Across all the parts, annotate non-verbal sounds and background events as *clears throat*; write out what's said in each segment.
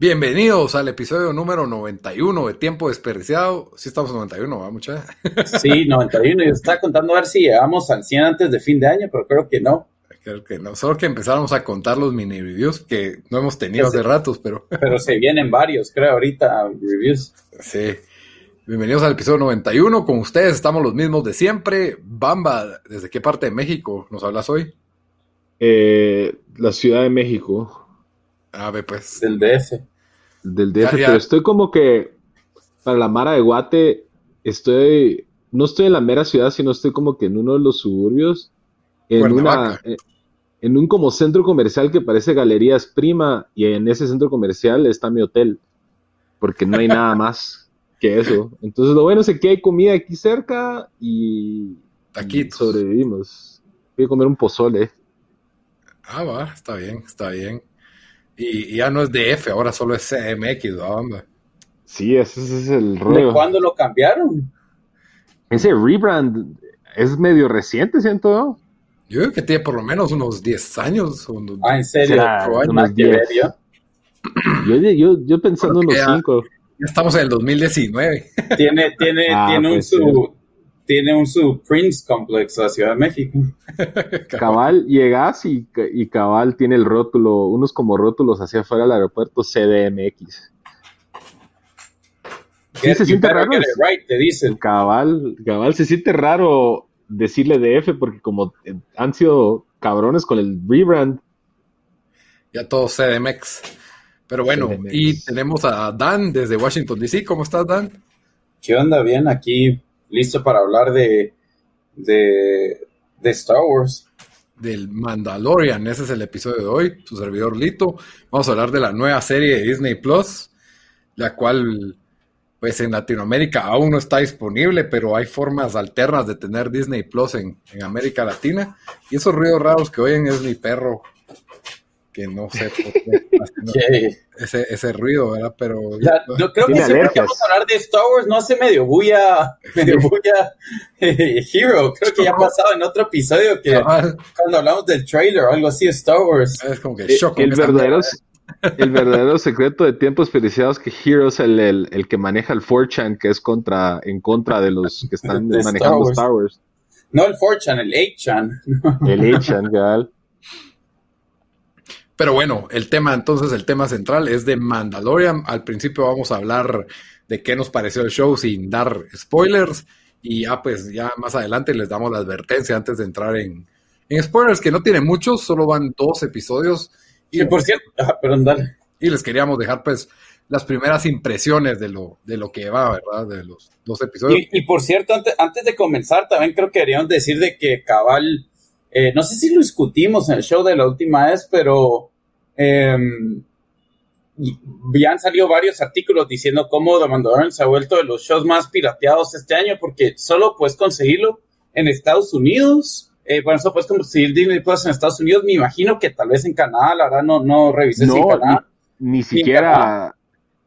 Bienvenidos al episodio número 91 de Tiempo Desperdiciado. Sí estamos en 91, ¿va mucha? *laughs* Sí, 91. Yo estaba contando a ver si llegamos al 100 antes de fin de año, pero creo que no. Creo que no. Solo que empezáramos a contar los mini reviews que no hemos tenido hace ratos, pero... *laughs* Pero se vienen varios, creo, ahorita, reviews. Sí. Bienvenidos al episodio 91. Con ustedes estamos los mismos de siempre. Bamba, ¿desde qué parte de México nos hablas hoy? Eh, la Ciudad de México. A ver, pues. Del DF. Del DF, pero estoy como que para la Mara de Guate, estoy, no estoy en la mera ciudad, sino estoy como que en uno de los suburbios, en una, en un como centro comercial que parece Galerías Prima, y en ese centro comercial está mi hotel, porque no hay *laughs* nada más que eso. Entonces lo bueno es que hay comida aquí cerca y, aquí sobrevivimos. Voy a comer un pozole. Ah, va, está bien, está bien. Y, ya no es DF, ahora solo es CMX, ¿no? Sí, ese, es el rollo. ¿De cuándo lo cambiaron? Ese rebrand es medio reciente, siento yo. creo que tiene por lo menos unos 10 años. ah, ¿en serio? Unos 10. Yo, yo, yo pensando en unos 5. Ya estamos en el 2019. Tiene, tiene, *laughs* ah, tiene un pues su, tiene un su Prince Complex a Ciudad de México. *laughs* cabal, llegas y, y, cabal tiene el rótulo, unos como rótulos hacia afuera del aeropuerto CDMX. Sí, se siente raro. te dicen. Cabal, cabal, se siente raro decirle DF porque como han sido cabrones con el rebrand. Ya todo CDMX. Pero bueno, y tenemos a Dan desde Washington DC. ¿Cómo estás, Dan? ¿Qué onda? Bien, aquí listo para hablar de, de, Star Wars. Del Mandalorian, ese es el episodio de hoy, su servidor Lito. Vamos a hablar de la nueva serie de Disney Plus, la cual, pues en Latinoamérica aún no está disponible, pero hay formas alternas de tener Disney Plus en, en América Latina. Y esos ruidos raros que oyen es mi perro que no sé *laughs* por qué ese, ese ruido, ¿verdad? Pero yo creo que siempre que vamos a hablar de Star Wars no hace medio bulla, *laughs* medio bulla eh, Hero. Creo que ya ha pasado en otro episodio que cuando hablamos del trailer o algo así de Star Wars. Es como que eh, shock. El, verdadero, el *laughs* verdadero secreto de tiempos feliciados que Hero es el, el, que maneja el 4chan, que es contra, en contra de los que están manejando Star Wars. No el 4chan, el 8chan. El 8chan, gal. Pero bueno, el tema entonces, el tema central es de Mandalorian. Al principio vamos a hablar de qué nos pareció el show sin dar spoilers. Y ya pues ya más adelante les damos la advertencia antes de entrar en, spoilers, que no tiene muchos, solo van dos episodios. Y por cierto, ah, perdón, dale. Y les queríamos dejar pues las primeras impresiones de lo, de lo que va, ¿verdad? De los dos episodios. Y, por cierto, antes, antes, de comenzar, también creo que queríamos decir de que Cabal, eh, no sé si lo discutimos en el show de la última vez, pero eh, ya han salido varios artículos diciendo cómo The Mandalorian se ha vuelto de los shows más pirateados este año porque solo puedes conseguirlo en Estados Unidos. Eh, bueno, solo puedes conseguir Disney Plus en Estados Unidos. Me imagino que tal vez en Canadá, la verdad no, no revisé si en Canadá. Ni, siquiera.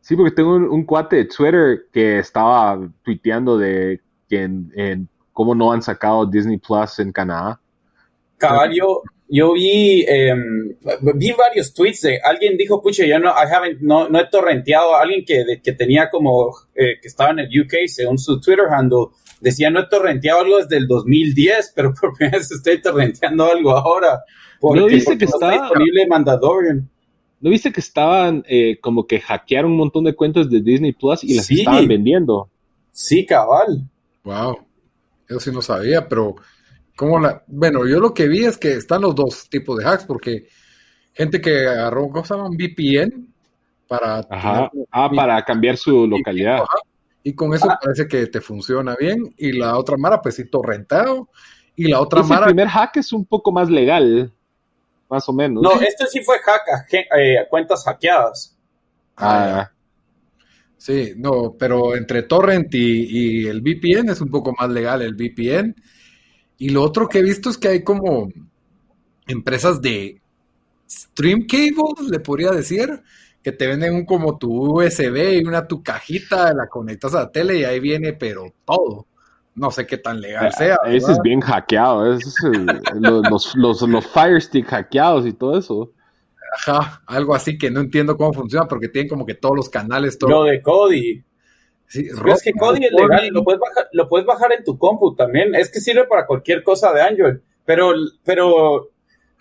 Sí, porque tengo un, cuate de Twitter que estaba tuiteando de que en, cómo no han sacado Disney Plus en Canadá. Caballo, yo vi, em, vi varios tweets de alguien dijo, pucha, yo no, I haven't, no, no he torrenteado a alguien que, que tenía como, eh, que estaba en el UK, según su Twitter handle, decía, no he torrenteado algo desde el 2010, *laughs* pero por primera vez estoy torrenteando algo ahora. Porque, ¿No viste que estaba disponible Mandalorian? ¿No viste que estaban eh, como que hackearon un montón de cuentas de Disney Plus y las estaban vendiendo? Sí, cabal. Wow, eso sí no sabía, pero la, bueno, yo lo que vi es que están los dos tipos de hacks, porque gente que agarró, ¿cómo se llama? Un VPN para, ah, para cambiar su localidad. Y, con eso ah. parece que te funciona bien. Y la otra Mara, pues sí, torrentado. Y la otra Mara. El primer hack es un poco más legal, más o menos. No, este sí fue hack eh, cuentas hackeadas. Ah, Sí, no, pero entre Torrent y, y, el VPN es un poco más legal el VPN Y lo otro que he visto es que hay como empresas de stream cables, le podría decir, que te venden un como tu USB y una tu cajita, la conectas a la tele y ahí viene, pero todo. No sé qué tan legal ah, sea. Ese es bien hackeado, es los, los, los, Fire Stick hackeados y todo eso. Ajá, algo así que no entiendo cómo funciona porque tienen como que todos los canales. Todo. Lo de Cody. Sí, es que Kodi es legal, lo puedes, bajar, lo puedes bajar en tu compu también. Es que sirve para cualquier cosa de Android. Pero, pero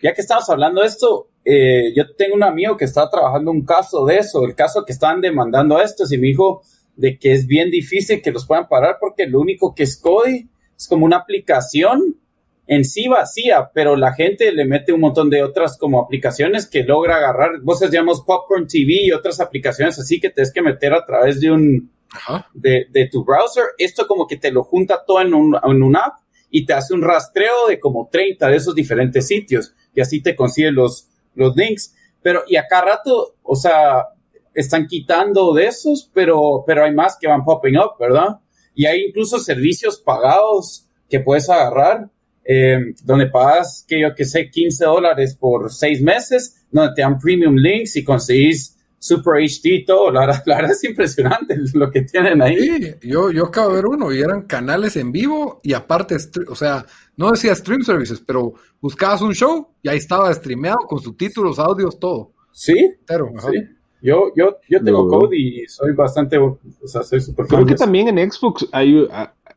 ya que estamos hablando de esto, eh, yo tengo un amigo que está trabajando un caso de eso, el caso que estaban demandando esto, y me dijo de que es bien difícil que los puedan parar porque lo único que es Kodi es como una aplicación en sí vacía, pero la gente le mete un montón de otras como aplicaciones que logra agarrar, vos se llamas Popcorn TV y otras aplicaciones así que tienes que meter a través de un, de, tu browser, esto como que te lo junta todo en un, en app y te hace un rastreo de como 30 de esos diferentes sitios y así te consigue los, los links. Pero, y acá rato, o sea, están quitando de esos, pero, pero hay más que van popping up, ¿verdad? Y hay incluso servicios pagados que puedes agarrar, eh, donde pagas, que yo que sé, 15 dólares por seis meses, donde te dan premium links y conseguís Super HD, todo. *laughs* La verdad, es impresionante *laughs* lo que tienen ahí. Sí, yo, yo acabo de ver uno y eran canales en vivo y aparte, o sea, no decía stream services, pero buscabas un show y ahí estaba streameado con subtítulos, audios, todo. Sí, pero, sí. Yo, yo, yo tengo code y soy bastante, o sea, soy súper Creo que también en Xbox hay,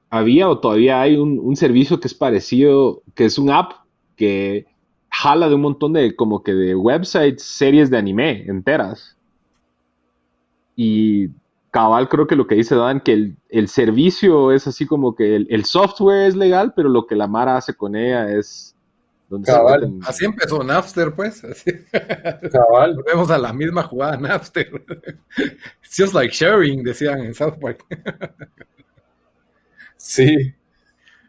había o todavía hay un, un servicio que es parecido, que es un app que jala de un montón de como que de websites, series de anime enteras. Y cabal creo que lo que dice Dan, que el, servicio es así como que el, software es legal, pero lo que la Mara hace con ella es... Cabal. Así empezó Napster, pues. Cabal. *laughs* Volvemos a la misma jugada Napster. *laughs* It's just like sharing, decían en South Park. *laughs* sí.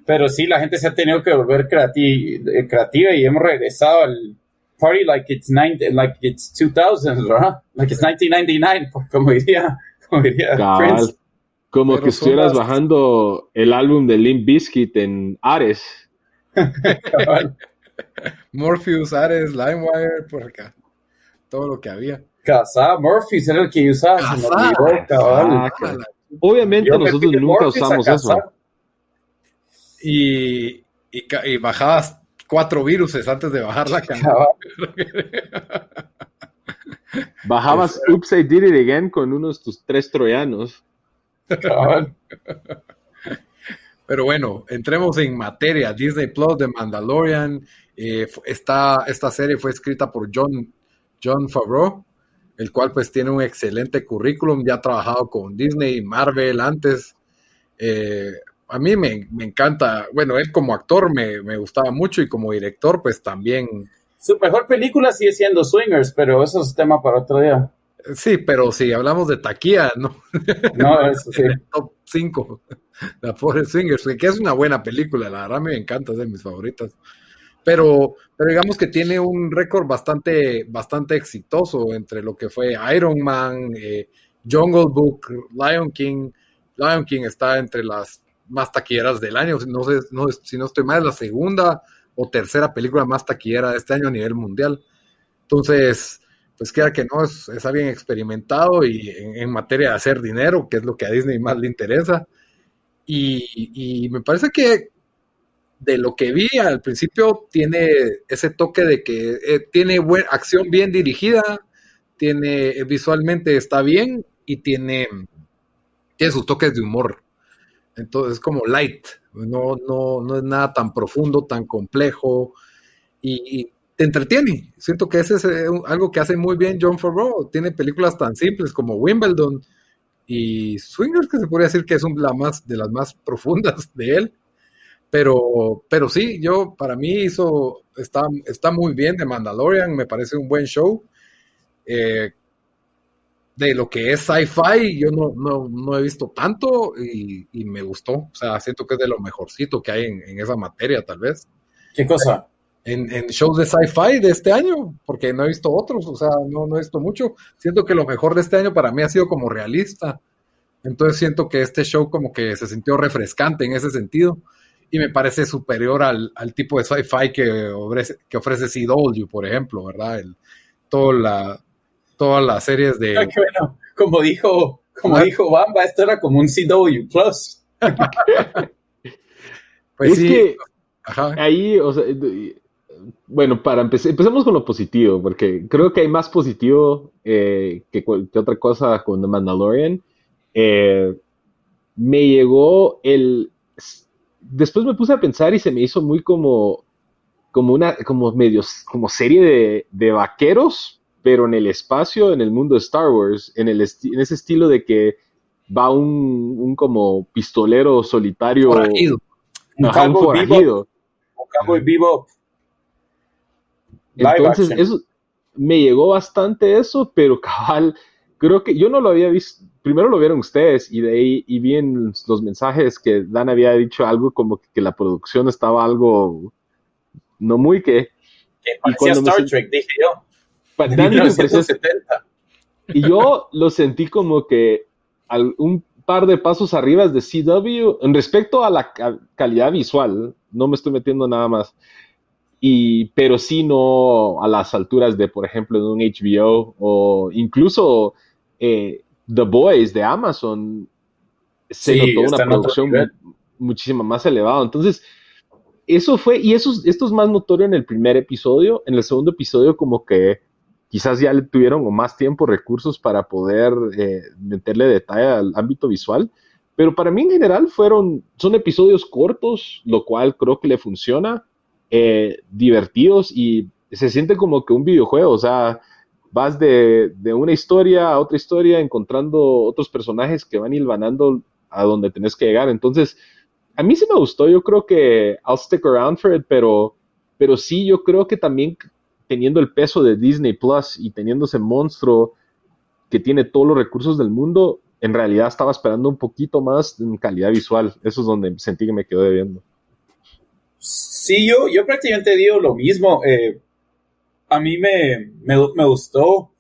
Pero sí, la gente se ha tenido que volver creativa y hemos regresado al, party like it's 90, like it's 2000, *laughs* ¿verdad? Like it's 1999, como diría, *laughs* como diría Prince. Como que estuvieras bajando el álbum de Limp Bizkit en Ares. *laughs* Morpheus, Ares, LimeWire, por acá. Todo lo que había. Casa, Morpheus era el que usaba. Ah, Obviamente nosotros nunca usamos eso. Y, y, y, bajabas cuatro viruses antes de bajar la *laughs* Bajabas Oops, I Did It Again con unos tus tres troyanos. Pero bueno, entremos en materia. Disney Plus de Mandalorian. Eh, esta, esta serie fue escrita por John, John Favreau, el cual pues tiene un excelente currículum. Ya ha trabajado con Disney y Marvel antes. Eh, a mí me, encanta, bueno, él como actor me, gustaba mucho y como director pues también. Su mejor película sigue siendo Swingers, pero eso es tema para otro día. Sí, pero si hablamos de taquilla, no. No, eso sí. *laughs* Top 5, la pobre Swingers, que es una buena película, la verdad me encanta, es de mis favoritas. Pero, pero digamos que tiene un récord bastante, bastante exitoso entre lo que fue Iron Man, eh, Jungle Book, Lion King. Lion King está entre las más taquilleras del año. No sé, no, si no estoy mal, es la segunda o tercera película más taquillera de este año a nivel mundial. Entonces, pues queda que no, es, es alguien experimentado y en, materia de hacer dinero, que es lo que a Disney más le interesa. Y, me parece que de lo que vi al principio tiene ese toque de que eh, tiene buena acción bien dirigida, tiene visualmente está bien y tiene, tiene sus toques de humor. Entonces es como light, no, no, no es nada tan profundo, tan complejo y, te entretiene. Siento que ese es eh, algo que hace muy bien John Favreau. Tiene películas tan simples como Wimbledon y Swingers, que se podría decir que es la más, de las más profundas de él. Pero, pero sí, yo para mí hizo, está, está muy bien de Mandalorian, me parece un buen show. Eh, de lo que es sci-fi, yo no, no, no, he visto tanto y, me gustó. O sea, siento que es de lo mejorcito que hay en, esa materia, tal vez. ¿Qué cosa? En, en shows de sci-fi de este año, porque no he visto otros, o sea, no, no he visto mucho. Siento que lo mejor de este año para mí ha sido como realista. Entonces siento que este show como que se sintió refrescante en ese sentido. y me parece superior al, tipo de sci-fi que ofrece, que ofrece CW, por ejemplo, ¿verdad? El, la, todas las series de... *laughs* bueno, como dijo, como dijo Bamba, esto era como un CW Plus. *laughs* pues es que ahí, o sea, bueno, para empezar, empecemos con lo positivo, porque creo que hay más positivo eh, que, que, otra cosa con The Mandalorian. Eh, me llegó el... Después me puse a pensar y se me hizo muy como, como una, como medios, como serie de, de vaqueros, pero en el espacio, en el mundo de Star Wars, en, el en ese estilo de que va un, un como pistolero solitario. Forajido. Un forajido. Un vivo. Entonces, eso me llegó bastante eso, pero *laughs* cabal, creo que yo no lo había visto, primero lo vieron ustedes y de ahí y vi en los mensajes que Dan había dicho algo como que, la producción estaba algo no muy que... Que parecía Star Trek, dije yo. Y yo lo sentí como que un par de pasos arriba de CW en respecto a la calidad visual, no me estoy metiendo nada más, y, pero sí no a las alturas de, por ejemplo, de un HBO o incluso eh, The Boys de Amazon se notó una producción muchísimo más elevada. Entonces, eso fue, y eso, esto es más notorio en el primer episodio. En el segundo episodio, como que quizás ya le tuvieron más tiempo, recursos para poder eh, meterle detalle al ámbito visual. Pero para mí en general fueron, son episodios cortos, lo cual creo que le funciona, eh, divertidos y se siente como que un videojuego, o sea, vas de, una historia a otra historia encontrando otros personajes que van hilvanando a donde tenés que llegar. Entonces, a mí sí me gustó, yo creo que I'll stick around for it, pero, pero sí, yo creo que también teniendo el peso de Disney Plus y teniendo ese monstruo que tiene todos los recursos del mundo, en realidad estaba esperando un poquito más en calidad visual. Eso es donde sentí que me quedó debiendo. Sí, yo, yo prácticamente digo lo mismo. Eh, a mí me, me, gustó.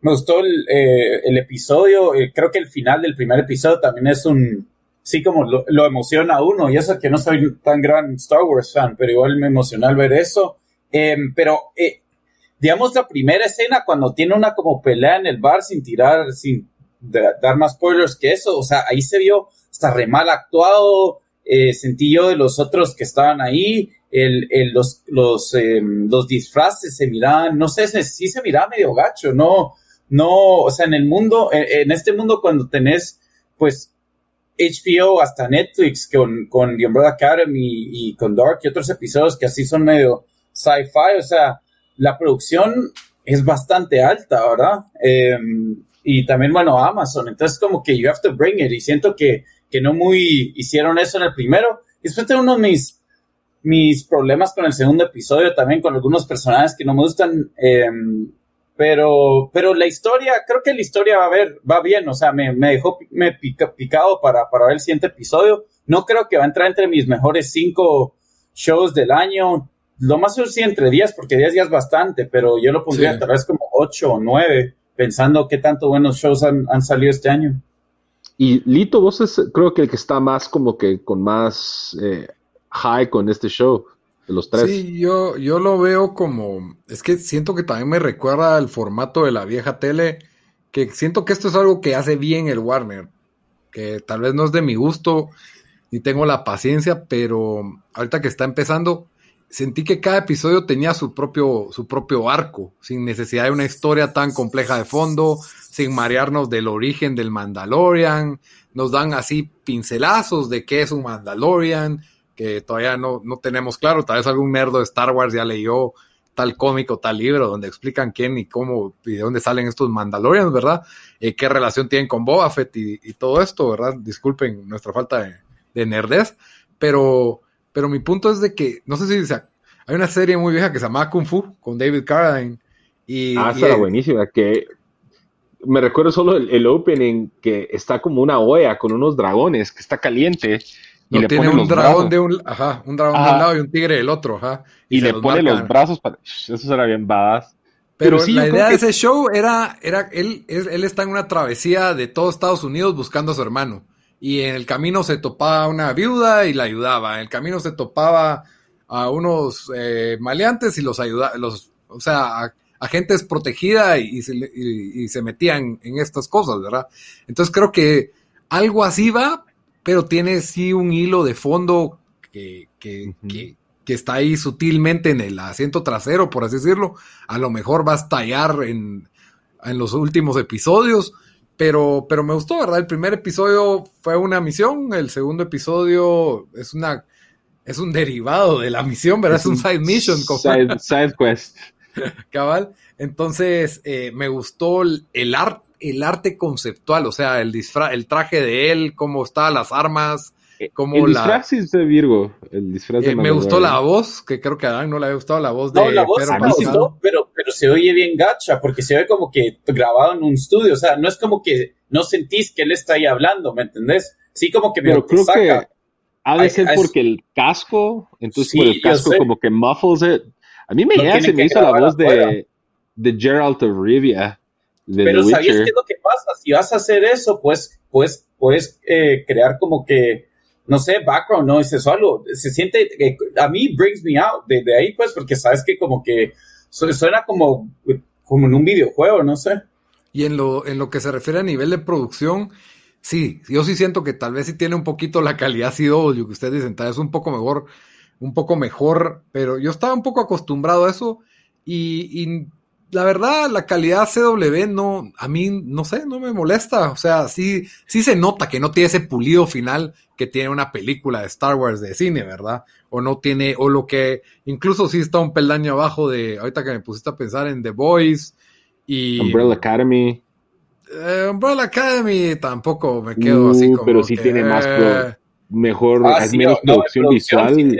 Me gustó el, eh, episodio. Eh, creo que el final del primer episodio también es un. Sí, como lo, emociona a uno. Y eso que no soy tan gran Star Wars fan, pero igual me emociona al ver eso. Em, pero, eh, digamos, la primera escena, cuando tiene una como pelea en el bar sin tirar, sin dar más spoilers que eso, o sea, ahí se vio hasta re mal actuado. sentí yo de los otros que estaban ahí el, el, los, los, em, los disfraces se miraban, no sé, sí se miraba medio gacho, no, no, o sea, en el mundo, en, este mundo cuando tenés, pues, HBO hasta Netflix con, con The Umbrella Academy y con Dark y otros episodios que así son medio sci-fi, o sea, la producción es bastante alta, ¿verdad? Em, y también, bueno, Amazon, entonces como que you have to bring it y siento que, que no muy hicieron eso en el primero. Y después tengo uno de mis mis problemas con el segundo episodio, también con algunos personajes que no me gustan. Em, pero, pero la historia, creo que la historia va a ver, va bien, o sea, me, me dejó me picado para, para ver el siguiente episodio. No creo que va a entrar entre mis mejores cinco shows del año. Lo más seguro sí entre 10, porque 10 días es bastante, pero yo lo pondría tal vez como 8 o 9, pensando qué tanto buenos shows han, han salido este año. Y Lito, vos es creo que el que está más como que con más eh, high con este show, de los tres. Sí, yo, yo lo veo como, es que siento que también me recuerda al formato de la vieja tele, que siento que esto es algo que hace bien el Warner, que tal vez no es de mi gusto, ni tengo la paciencia, pero ahorita que está empezando, sentí que cada episodio tenía su propio, su propio arco, sin necesidad de una historia tan compleja de fondo, sin marearnos del origen del Mandalorian, nos dan así pincelazos de qué es un Mandalorian, que todavía no, no tenemos claro. Tal vez algún nerdo de Star Wars ya leyó tal cómico, tal libro, donde explican quién y cómo y de dónde salen estos Mandalorians, ¿verdad? Eh, qué relación tienen con Boba Fett y, todo esto, ¿verdad? Disculpen nuestra falta de, de pero, pero mi punto es de que, no sé si hay una serie muy vieja que se llama Kung Fu con David Carradine. Y, ah, era buenísima, que me recuerdo solo el, el, opening que está como una olla con unos dragones, que está caliente no, tiene un dragón de un, ajá, un dragón de un lado y un tigre del otro, ajá. Y, le pone los brazos para. Eso será bien badass. Pero, la idea de ese show era, era él, él está en una travesía de todo Estados Unidos buscando a su hermano. Y en el camino se topaba una viuda y la ayudaba, en el camino se topaba a unos eh, maleantes y los ayudaba, los, o sea, a, gente protegida y, se, metían en estas cosas, ¿verdad? Entonces creo que algo así va, pero tiene sí un hilo de fondo que, que, que está ahí sutilmente en el asiento trasero, por así decirlo. A lo mejor va a estallar en, en los últimos episodios, pero, pero me gustó, ¿verdad? El primer episodio fue una misión, el segundo episodio es una es un derivado de la misión, ¿verdad? Es, un side mission. *laughs* Side, quest. Cabal. Entonces, eh, me gustó el, el, el arte conceptual, o sea, el disfraz, el traje de él, cómo estaban las armas, el disfraz es de Virgo, el disfraz de eh, Me gustó la voz, que creo que a Dan no le había gustado la voz de No, la voz me gustó, pero, pero se oye bien gacha, porque se ve como que grabado en un estudio, o sea, no es como que no sentís que él está ahí hablando, ¿me entendés? Sí, como que me Pero creo que ha de ser porque el casco, entonces por el casco como que muffles it. A mí me, se me hizo la voz de, de Geralt of Rivia. pero ¿sabías qué es lo que pasa? Si vas a hacer eso, pues, pues puedes eh, crear como que no sé, background no es eso algo. Se siente, a mí brings me out de, ahí, pues, porque sabes que como que suena como, como en un videojuego, no sé. Y en lo, en lo que se refiere a nivel de producción, sí, yo sí siento que tal vez sí tiene un poquito la calidad CW que ustedes dicen, tal vez un poco mejor, un poco mejor, pero yo estaba un poco acostumbrado a eso y, y la verdad, la calidad CW no, a mí, no sé, no me molesta. O sea, sí, sí se nota que no tiene ese pulido final que tiene una película de Star Wars de cine, ¿verdad? O no tiene, o lo que, incluso sí está un peldaño abajo de, ahorita que me pusiste a pensar en The Boys y... Umbrella Academy. Eh, Umbrella Academy tampoco me quedo así uh, como Pero sí tiene más eh, mejor, ah, es menos producción, visual.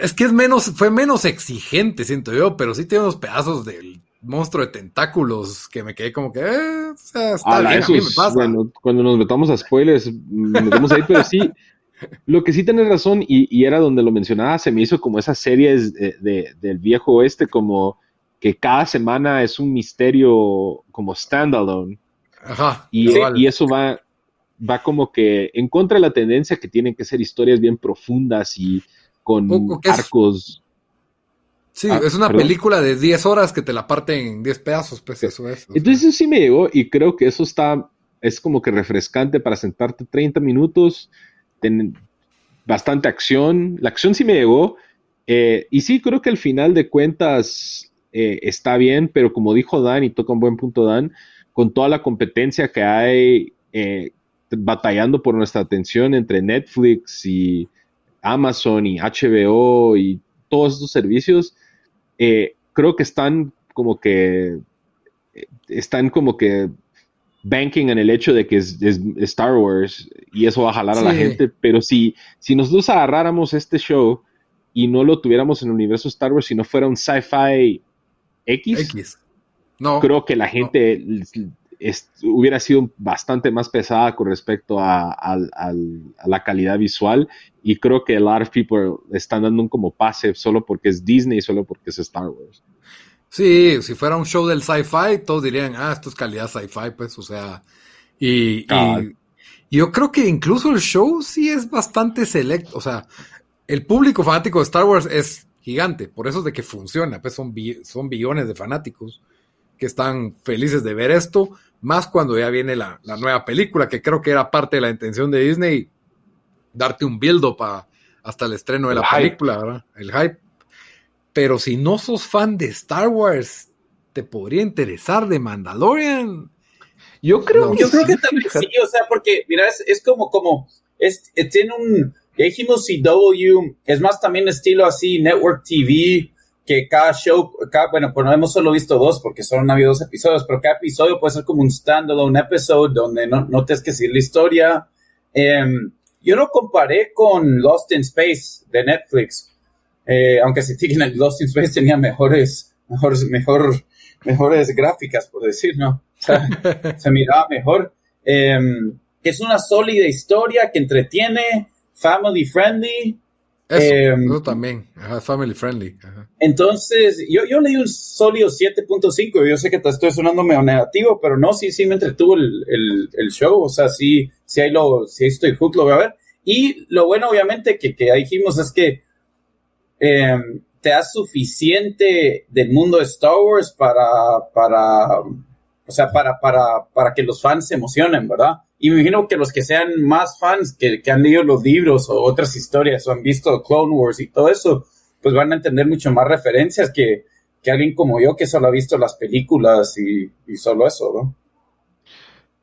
Es que es menos, fue menos exigente, siento yo, pero sí tiene unos pedazos del monstruo de tentáculos que me quedé como que, eh, o sea, está bien, a mí me pasa. Bueno, cuando nos metamos a spoilers, nos metemos ahí, pero sí, lo que sí tienes razón, y, era donde lo mencionaba, se me hizo como esas series de, del viejo oeste, como que cada semana es un misterio como standalone. Ajá. Y, y eso va, va como que en contra de la tendencia que tienen que ser historias bien profundas y con arcos Sí, ah, es una película de 10 horas que te la parten en 10 pedazos, pues eso es. Entonces eso sí me llegó y creo que eso está, es como que refrescante para sentarte 30 minutos, ten, bastante acción, la acción sí me llegó, eh, y sí creo que al final de cuentas eh, está bien, pero como dijo Dan, y toca un buen punto Dan, con toda la competencia que hay eh, batallando por nuestra atención entre Netflix y Amazon y HBO y todos estos servicios, eh, creo que están como que eh, están como que banking en el hecho de que es, Star Wars y eso va a jalar a la gente, pero si, si nosotros agarráramos este show y no lo tuviéramos en el universo Star Wars, si no fuera un sci-fi X, No, creo que la gente hubiera sido bastante más pesada con respecto a, la calidad visual y creo que a lot of people están dando un como pase solo porque es Disney, solo porque es Star Wars. Sí, si fuera un show del sci-fi, todos dirían, ah, esto es calidad sci-fi, pues, o sea, y, yo creo que incluso el show sí es bastante selecto, o sea, el público fanático de Star Wars es gigante, por eso es de que funciona, pues son, son billones de fanáticos que están felices de ver esto, más cuando ya viene la, nueva película, que creo que era parte de la intención de Disney, darte un build-up hasta el estreno de la película, ¿verdad? El hype. Pero si no sos fan de Star Wars, ¿te podría interesar de Mandalorian? Yo creo, yo creo que también sí, o sea, porque, mira, es, como, como, es, tiene un, ya dijimos CW, es más también estilo así, Network TV, que cada show, cada, bueno, pues no hemos solo visto dos porque solo han habido dos episodios, pero cada episodio puede ser como un standalone episode donde no, no tienes que seguir la historia. Em, yo lo comparé con Lost in Space de Netflix, eh, aunque se *laughs* que Lost in Space tenía mejores, mejores, mejor, mejores gráficas, por decir, ¿no? O sea, *laughs* se miraba mejor. Eh, es una sólida historia que entretiene, family friendly, Eso, em, también, family friendly. Entonces, yo, yo leí un sólido 7.5, yo sé que te estoy sonando medio negativo, pero no, sí, sí me entretuvo el, el, show, o sea, sí, sí, ahí lo, sí estoy hook, lo voy a ver. Y lo bueno, obviamente, que, que ahí dijimos es que em, te da suficiente del mundo de Star Wars para, para, o sea, para, para, para que los fans se emocionen, ¿verdad? Y me imagino que los que sean más fans, que, que, han leído los libros o otras historias o han visto Clone Wars y todo eso, pues van a entender mucho más referencias que, que alguien como yo que solo ha visto las películas y, y, solo eso, ¿no?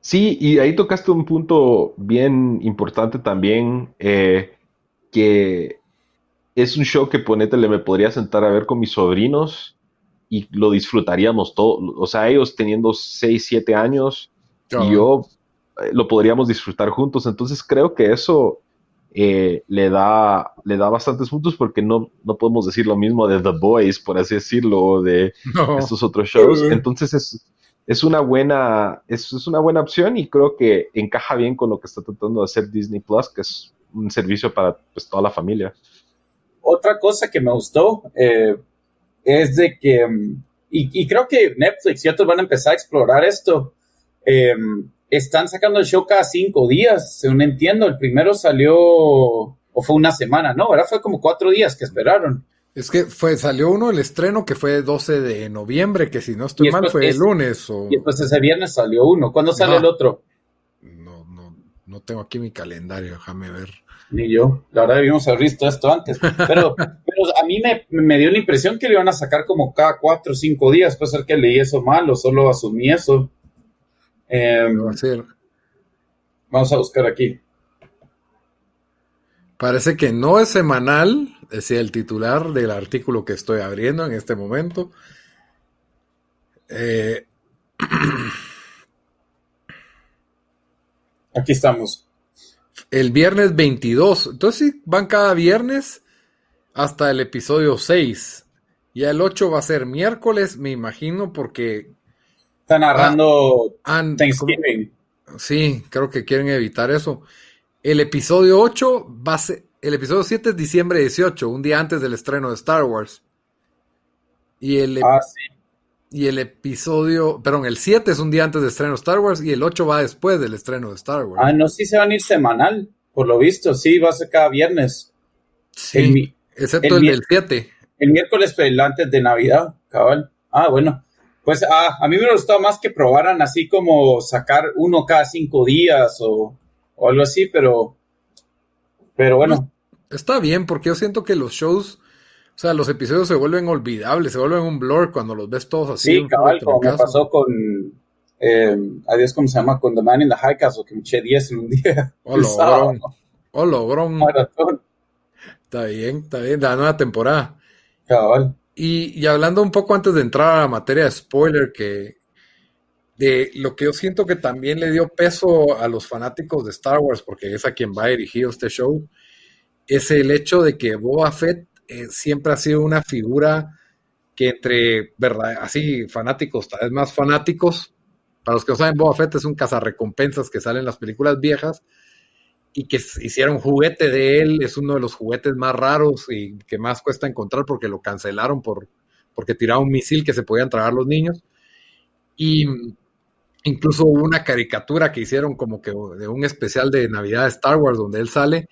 Sí, y ahí tocaste un punto bien importante también, eh, que es un show que ponete le me podría sentar a ver con mis sobrinos y lo disfrutaríamos todo, o sea, ellos teniendo 6, 7 años y yo lo podríamos disfrutar juntos. Entonces creo que eso eh, le, da, le da bastantes puntos porque no, no podemos decir lo mismo de The Boys, por así decirlo, o de estos otros shows. Entonces es, es, una buena, es, es, una buena opción y creo que encaja bien con lo que está tratando de hacer Disney Plus, que es un servicio para pues, toda la familia. Otra cosa que me gustó eh, es de que, mm, y, y, creo que Netflix y otros van a empezar a explorar esto. Eh, están sacando el show cada cinco días, según entiendo. El primero salió, o fue una semana, ¿no? Ahora fue como cuatro días que esperaron. Es que fue, salió uno el estreno que fue 12 de noviembre, que si no estoy mal fue el lunes. O... Y después ese viernes salió uno. ¿Cuándo sale el otro? No, no, no tengo aquí mi calendario, déjame ver. Ni yo. La verdad debimos haber visto esto antes. Pero, *laughs* pero a mí me, me, dio la impresión que le iban a sacar como cada cuatro o cinco días. Puede ser que leí eso mal o solo asumí eso. Em, vamos a buscar aquí. Parece que no es semanal, decía el titular del artículo que estoy abriendo en este momento. Eh, *clears throat* aquí estamos. El viernes 22. Entonces sí, van cada viernes hasta el episodio 6. Y el 8 va a ser miércoles, me imagino, porque Está narrando ah, Thanksgiving. Sí, creo que quieren evitar eso. El episodio 8 va a ser. El episodio 7 es diciembre 18, un día antes del estreno de Star Wars. Y el, ah, sí. y el episodio, perdón, el 7 es un día antes del estreno de Star Wars y el 8 va después del estreno de Star Wars. Ah, no, sí se van a ir semanal, por lo visto, sí, va a ser cada viernes. Sí, excepto el, del 7. El miércoles antes de Navidad, cabal. Ah, bueno. Pues ah, a mí me gustaba más que probaran así como sacar uno cada cinco días o, algo así, pero, pero bueno. Está bien, porque yo siento que los shows, o sea, los episodios se vuelven olvidables, se vuelven un blur cuando los ves todos así. Sí, cabal, como me pasó con, eh, adiós, ¿cómo se llama? Con The Man in the High Castle, que me eché 10 en un día. *laughs* Oh, logrón. Oh, logrón. Está bien, está bien, la nueva temporada. Cabal. Y, hablando un poco antes de entrar a la materia de spoiler, que de lo que yo siento que también le dio peso a los fanáticos de Star Wars, porque es a quien va dirigido este show, es el hecho de que Boba Fett eh, siempre ha sido una figura que entre, ¿verdad? Así, fanáticos, tal vez más fanáticos, para los que no saben, Boba Fett es un cazarrecompensas que sale en las películas viejas, y que hicieron juguete de él, es uno de los juguetes más raros y que más cuesta encontrar porque lo cancelaron por, porque tiraba un misil que se podían tragar los niños. Y incluso hubo una caricatura que hicieron como que de un especial de Navidad de Star Wars donde él sale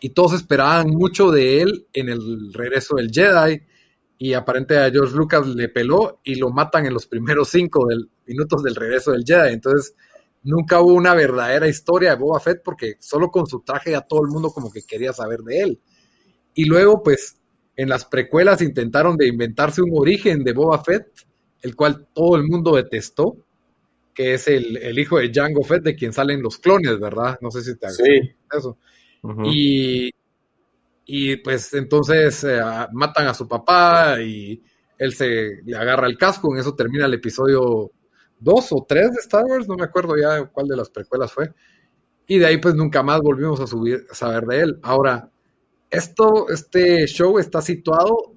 y todos esperaban mucho de él en el regreso del Jedi y aparentemente a George Lucas le peló y lo matan en los primeros cinco minutos del regreso del Jedi. Entonces nunca hubo una verdadera historia de Boba Fett porque solo con su traje ya todo el mundo como que quería saber de él. Y luego, pues, en las precuelas intentaron de inventarse un origen de Boba Fett, el cual todo el mundo detestó, que es el, hijo de Jango Fett, de quien salen los clones, ¿verdad? No sé si te sí. eso. y, y pues entonces eh, matan a su papá y él se le agarra el casco, en eso termina el episodio dos o tres de Star Wars, no me acuerdo ya cuál de las precuelas fue. Y de ahí pues nunca más volvimos a, subir, a saber de él. Ahora, esto, este show está situado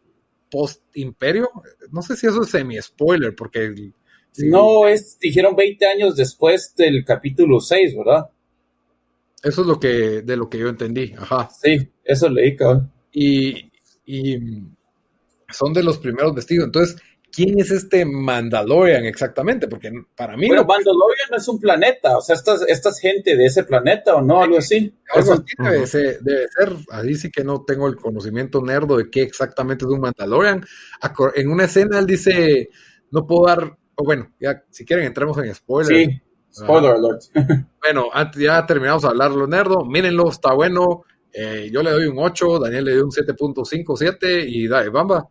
post Imperio. No sé si eso es semi spoiler, porque no es, dijeron 20 años después del capítulo 6, ¿verdad? Eso es lo que, de lo que yo entendí, ajá. Sí, eso leí, cabrón. y, son de los primeros vestidos. Entonces, ¿quién es este Mandalorian exactamente? Porque para mí... Bueno, Mandalorian no es un planeta, o sea, esta, esta es gente de ese planeta o no, algo así. Algo así debe, ser, debe, ser, ahí sí que no tengo el conocimiento nerdo de qué exactamente es un Mandalorian. En una escena él dice, no puedo dar, o bueno, ya si quieren entremos en spoilers. Sí, spoiler alert. *laughs* bueno, ya terminamos de hablar lo nerdo, mírenlo, está bueno. Eh, yo le doy un 8, Daniel le dio un 7.57 y dale, bamba.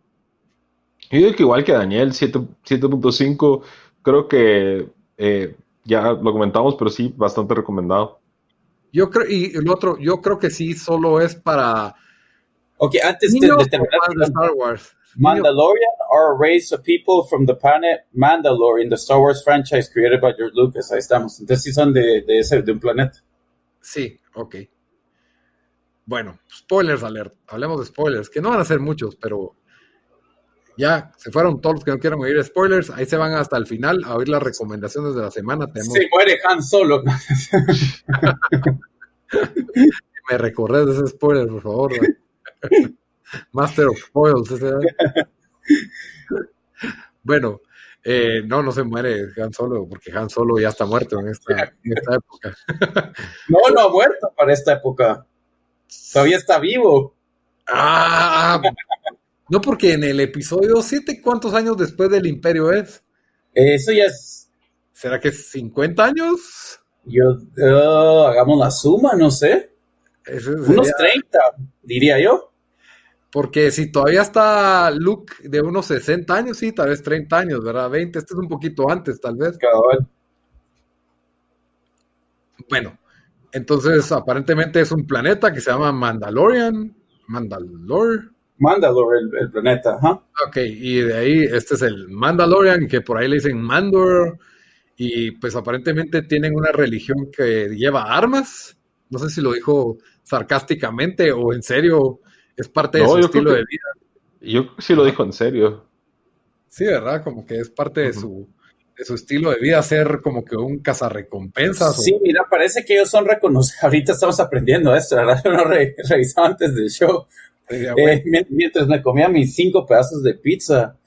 Yo digo que igual que Daniel, 7.5, creo que eh, ya lo comentamos, pero sí, bastante recomendado. Yo creo, y el otro, yo creo que sí, solo es para. Ok, antes de, terminar. Star Wars. Mandalorian are a race of people from the planet Mandalore in the Star Wars franchise created by George Lucas. Ahí estamos. Entonces sí son de, de, ese, de un planeta. Sí, ok. Bueno, spoilers alert. Hablemos de spoilers, que no van a ser muchos, pero ya se fueron todos los que no quieran oír spoilers. Ahí se van hasta el final a oír las recomendaciones de la semana. Tenemos... Se muere Han Solo. *laughs* Me recordé de ese spoiler, por favor. Master of Spoils. bueno, eh, no, no se muere Han Solo, porque Han Solo ya está muerto en esta, en esta época. *laughs* no, no ha muerto para esta época. Todavía está vivo. Ah, no, porque en el episodio 7, ¿cuántos años después del Imperio es? Eso ya es. ¿Será que es 50 años? Yo, uh, hagamos la suma, no sé. Unos 30, diría yo. Porque si todavía está Luke de unos 60 años, sí, tal vez 30 años, ¿verdad? 20, este es un poquito antes, tal vez. Bueno, entonces, aparentemente es un planeta que se llama Mandalorian. Mandalore. Mandalore, el, planeta, ajá. Ok, y de ahí, este es el Mandalorian, que por ahí le dicen Mandor. Y pues aparentemente tienen una religión que lleva armas. No sé si lo dijo sarcásticamente o en serio es parte de su estilo de vida. Yo sí lo dijo en serio. Sí, ¿verdad? Como que es parte de su de su estilo de vida ser como que un cazarrecompensas. Sí, mira, parece que ellos son reconocidos. *laughs* Ahorita estamos aprendiendo esto, ¿verdad? *laughs* Yo no re revisaba antes del show. Eh, mientras me comía mis cinco pedazos de pizza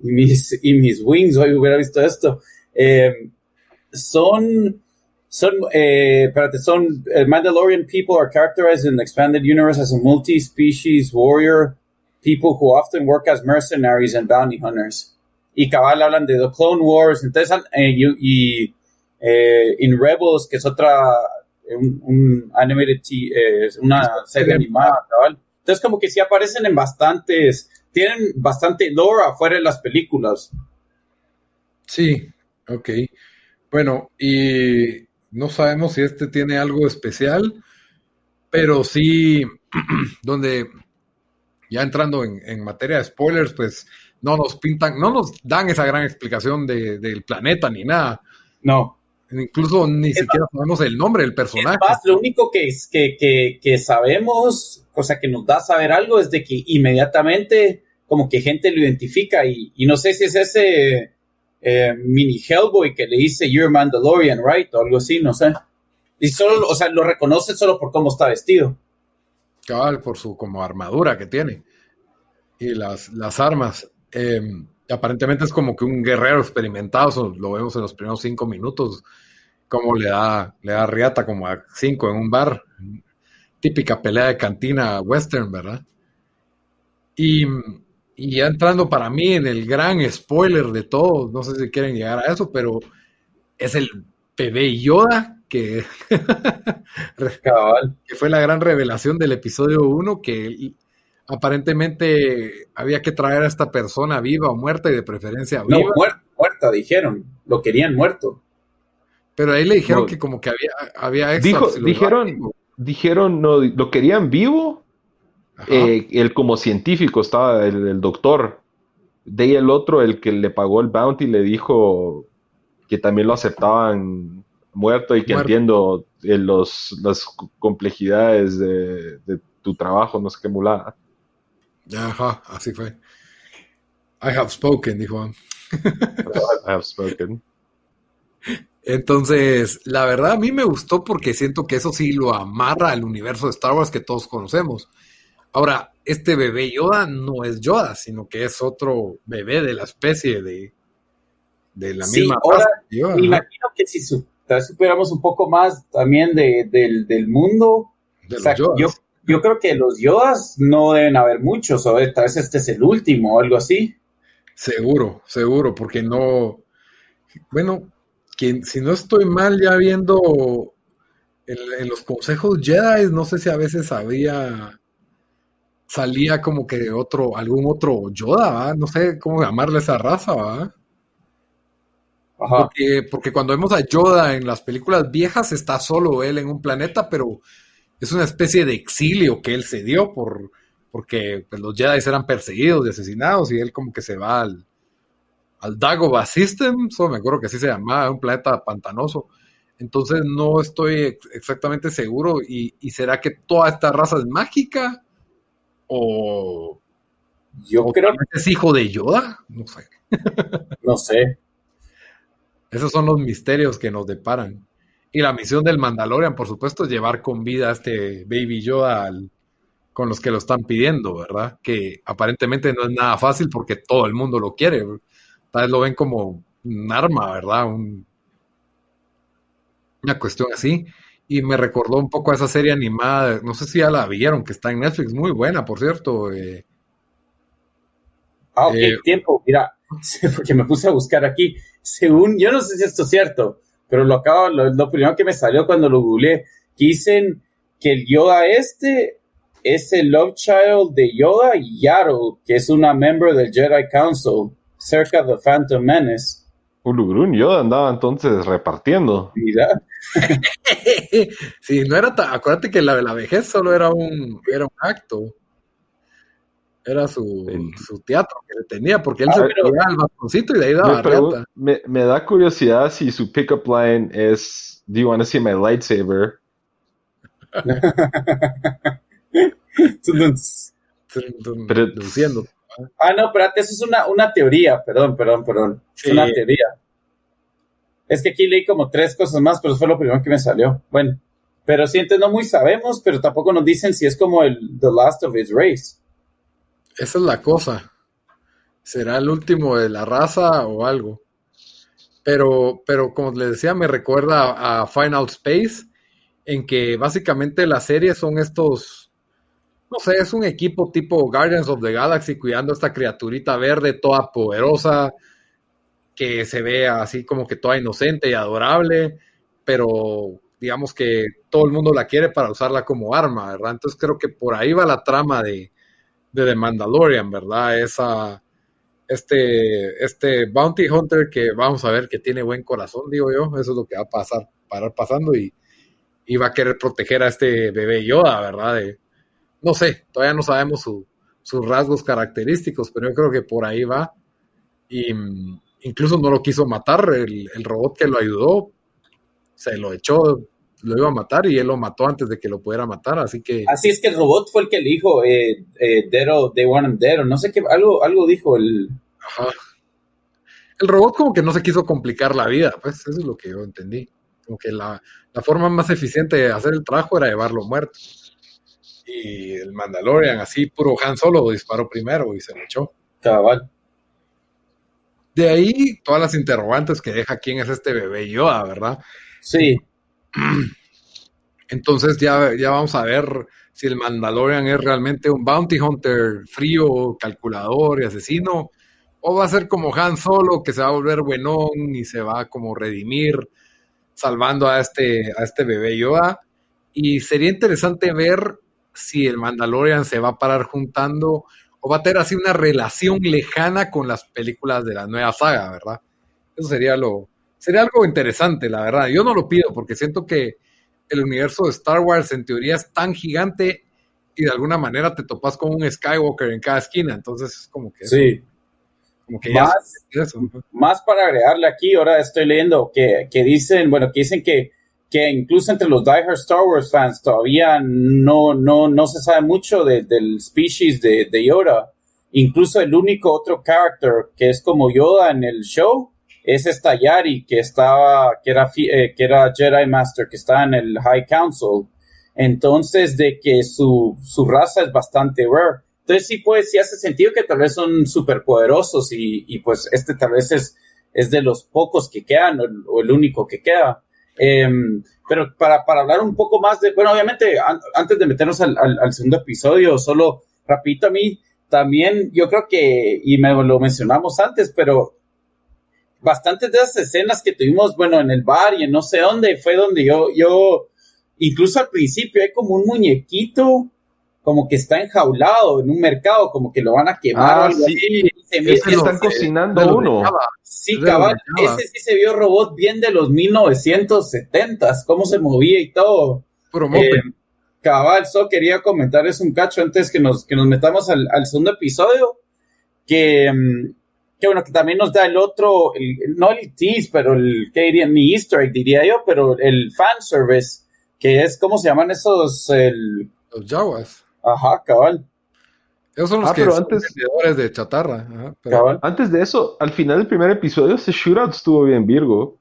y mis, y mis wings, hoy hubiera visto esto. Eh, son, son, eh, espérate, son, Mandalorian people are characterized in the expanded universe as a multi-species warrior people who often work as mercenaries and bounty hunters y cabal hablan de The Clone Wars, entonces, eh, y, eh, In Rebels, que es otra, un, un animated, eh, una serie animada, cabal. Entonces, como que sí aparecen en bastantes, tienen bastante lore afuera de las películas. Sí, ok. Bueno, y no sabemos si este tiene algo especial, pero sí, *clears throat* donde ya entrando en, en materia de spoilers, pues no nos pintan, no nos dan esa gran explicación de, del planeta ni nada. No. Incluso ni siquiera sabemos el nombre del personaje. lo único que, que, que, que sabemos, o sea, que nos da saber algo es de que inmediatamente como que gente lo identifica y, y no sé si es ese eh, mini Hellboy que le dice You're Mandalorian, right? O algo así, no sé. Y solo, o sea, lo reconoce solo por cómo está vestido. Cabal, por su como armadura que tiene. Y las, las armas. Em, aparentemente es como que un guerrero experimentado, lo vemos en los primeros cinco minutos, como le da, le da riata como a cinco en un bar. Típica pelea de cantina western, ¿verdad? Y, ya entrando para mí en el gran spoiler de todo, no sé si quieren llegar a eso, pero es el bebé Yoda que, *laughs* que fue la gran revelación del episodio 1, que aparentemente había que traer a esta persona viva o muerta y de preferencia viva. No, muerta, dijeron, lo querían muerto. Pero ahí le dijeron que como que había, había dijeron, dijeron, no, lo querían vivo. Eh, el como científico estaba el, doctor. De ahí el otro, el que le pagó el bounty, le dijo que también lo aceptaban muerto y que entiendo eh, los, las complejidades de, de, tu trabajo, no sé qué mulada. Ajá, así fue. I have spoken, dijo. I have spoken. Entonces, la verdad a mí me gustó porque siento que eso sí lo amarra al universo de Star Wars que todos conocemos. Ahora, este bebé Yoda no es Yoda, sino que es otro bebé de la especie de, de la misma ahora, Me imagino que si superamos un poco más también del, mundo, yo, yo, creo que los Yodas no deben haber muchos, o tal vez este es el último o algo así. Seguro, seguro, porque no, bueno, si no estoy mal ya viendo en, los consejos Jedi, no sé si a veces había, salía como que otro, algún otro Yoda, no sé cómo llamarle esa raza, ¿va? Porque, porque cuando vemos a Yoda en las películas viejas está solo él en un planeta, pero es una especie de exilio que él se dio por, porque pues, los Jedi eran perseguidos y asesinados y él como que se va al, al Dagobah System, solo me acuerdo que así se llamaba, un planeta pantanoso. Entonces no estoy exactamente seguro. ¿Y, será que toda esta raza es mágica? ¿O, yo creo que es hijo de Yoda? No sé. *laughs* no sé. Esos son los misterios que nos deparan. Y la misión del Mandalorian, por supuesto, es llevar con vida a este Baby Yoda con los que lo están pidiendo, ¿verdad? Que aparentemente no es nada fácil porque todo el mundo lo quiere. Tal vez lo ven como un arma, ¿verdad? una cuestión así. Y me recordó un poco a esa serie animada, no sé si ya la vieron, que está en Netflix, muy buena, por cierto. Eh, ah, ok, eh, tiempo, mira, *laughs* porque me puse a buscar aquí. Según, yo no sé si esto es cierto, pero lo acabo, lo, primero que me salió cuando lo googleé, que dicen que el Yoda este es el love child de Yoda y Yaddle, que es una member del Jedi Council cerca de Phantom Menace. Ulugrun Yoda andaba entonces repartiendo. Mira. *laughs* sí, no era tan, acuérdate que la, la vejez solo era un, era un acto. Era su, su teatro que le tenía, porque él ah, se pero, al bastoncito y de ahí daba me, me, da curiosidad si su pickup line es Do you want to see my lightsaber? *laughs* pero. Ah, no, espérate, eso es una, una teoría, perdón, perdón, perdón. Es una teoría. Es que aquí leí como tres cosas más, pero eso fue lo primero que me salió. Bueno, pero sí, entonces no muy sabemos, pero tampoco nos dicen si es como el The Last of His Race. Esa es la cosa. ¿Será el último de la raza o algo? Pero, pero como les decía, me recuerda a Final Space, en que básicamente las series son estos no sé, es un equipo tipo Guardians of the Galaxy cuidando a esta criaturita verde toda poderosa, que se ve así como que toda inocente y adorable, pero digamos que todo el mundo la quiere para usarla como arma, ¿verdad? Entonces creo que por ahí va la trama de, de The Mandalorian, ¿verdad? Esa, este, este Bounty Hunter que vamos a ver que tiene buen corazón, digo yo, eso es lo que va a pasar, parar pasando y, y va a querer proteger a este bebé Yoda, ¿verdad? De, no sé, todavía no sabemos sus rasgos característicos, pero yo creo que por ahí va. Y mm, incluso no lo quiso matar, el, robot que lo ayudó se lo echó, lo iba a matar y él lo mató antes de que lo pudiera matar, así que... Así es que el robot fue el que le dijo, eh, eh, they want him dead, no sé qué, algo, algo dijo el... Ajá. El robot como que no se quiso complicar la vida, pues eso es lo que yo entendí. Como que la, la forma más eficiente de hacer el trabajo era llevarlo muerto y el Mandalorian, así puro Han Solo, disparó primero y se lo echó. Cabal. De ahí todas las interrogantes que deja quién es este bebé Yoda, ¿verdad? Sí. *clears throat* Entonces ya, ya vamos a ver si el Mandalorian es realmente un bounty hunter frío, calculador y asesino, o va a ser como Han Solo, que se va a volver buenón y se va a como redimir salvando a este, a este bebé Yoda. Y sería interesante ver si el Mandalorian se va a parar juntando o va a tener así una relación lejana con las películas de la nueva saga, ¿verdad? Eso sería lo sería algo interesante, la verdad. Yo no lo pido porque siento que el universo de Star Wars en teoría es tan gigante y de alguna manera te topas con un Skywalker en cada esquina, entonces es como que Sí. Como que más, más para agregarle aquí, ahora estoy leyendo que, que dicen, bueno, que dicen que que incluso entre los diehard Star Wars fans todavía no, no, no se sabe mucho del species de, de, Yoda. Incluso el único otro character que es como Yoda en el show es esta Yari que estaba, que era, eh, que era Jedi Master, que está en el High Council. Entonces, de que su, su raza es bastante rare. Entonces, sí, pues, sí hace sentido que tal vez son súper poderosos y, y, pues este tal vez es, es de los pocos que quedan o, el único que queda. Em, pero para, para, hablar un poco más de, bueno, obviamente, antes de meternos al, al, segundo episodio, solo rapidito a mí, también yo creo que, y me lo mencionamos antes, pero bastantes de esas escenas que tuvimos, bueno, en el bar y en no sé dónde, fue donde yo, yo, incluso al principio hay como un muñequito, como que está enjaulado en un mercado, como que lo van a quemar. Ah, sí. Se están cocinando uno. Sí, cabal, ese sí se vio robot bien de los 1970s, cómo se movía y todo. Eh, cabal, solo quería comentar eso un cacho antes que nos, que nos metamos al, al segundo episodio, que, mm, que bueno, que también nos da el otro, el, no el tease, pero el, ¿qué diría? Ni easter egg diría yo, pero el fan service, que es, ¿cómo se llaman esos? El, Los Jawas. Ajá, cabal. Esos son los ah, que pero son antes- vendedores de chatarra. Ajá, pero- cabal. Antes de eso, al final del primer episodio, ese shootout estuvo bien Virgo.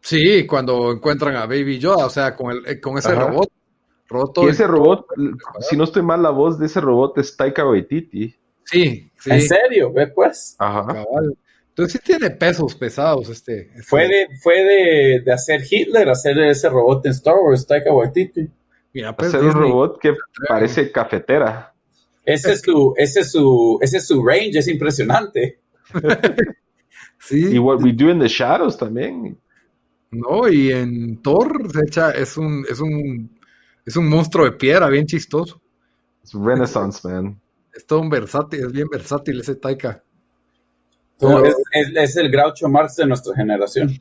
Sí, cuando encuentran a Baby Yoda, o sea, con, el, eh, con ese Ajá. robot. Roto Y y ese todo. robot, si no estoy mal, la voz de ese robot es Taika Waititi. Sí, sí. ¿En serio? Ve pues. Ajá. cabal. Entonces sí tiene pesos pesados este. este- Fue de, fue de, de hacer Hitler, hacer ese robot en Star Wars, Taika Waititi. Mira, pues, Hacer un robot que parece cafetera. Ese es su, ese es su, ese es su range, es impresionante. *laughs* Sí, Y What We Do in the Shadows también. no, y en Thor se echa, es un, es un, es un monstruo de piedra bien chistoso. Es Renaissance Man. Es todo un versátil, es bien versátil ese Taika. Como Pero- es, es- es el Groucho Marx de nuestra generación.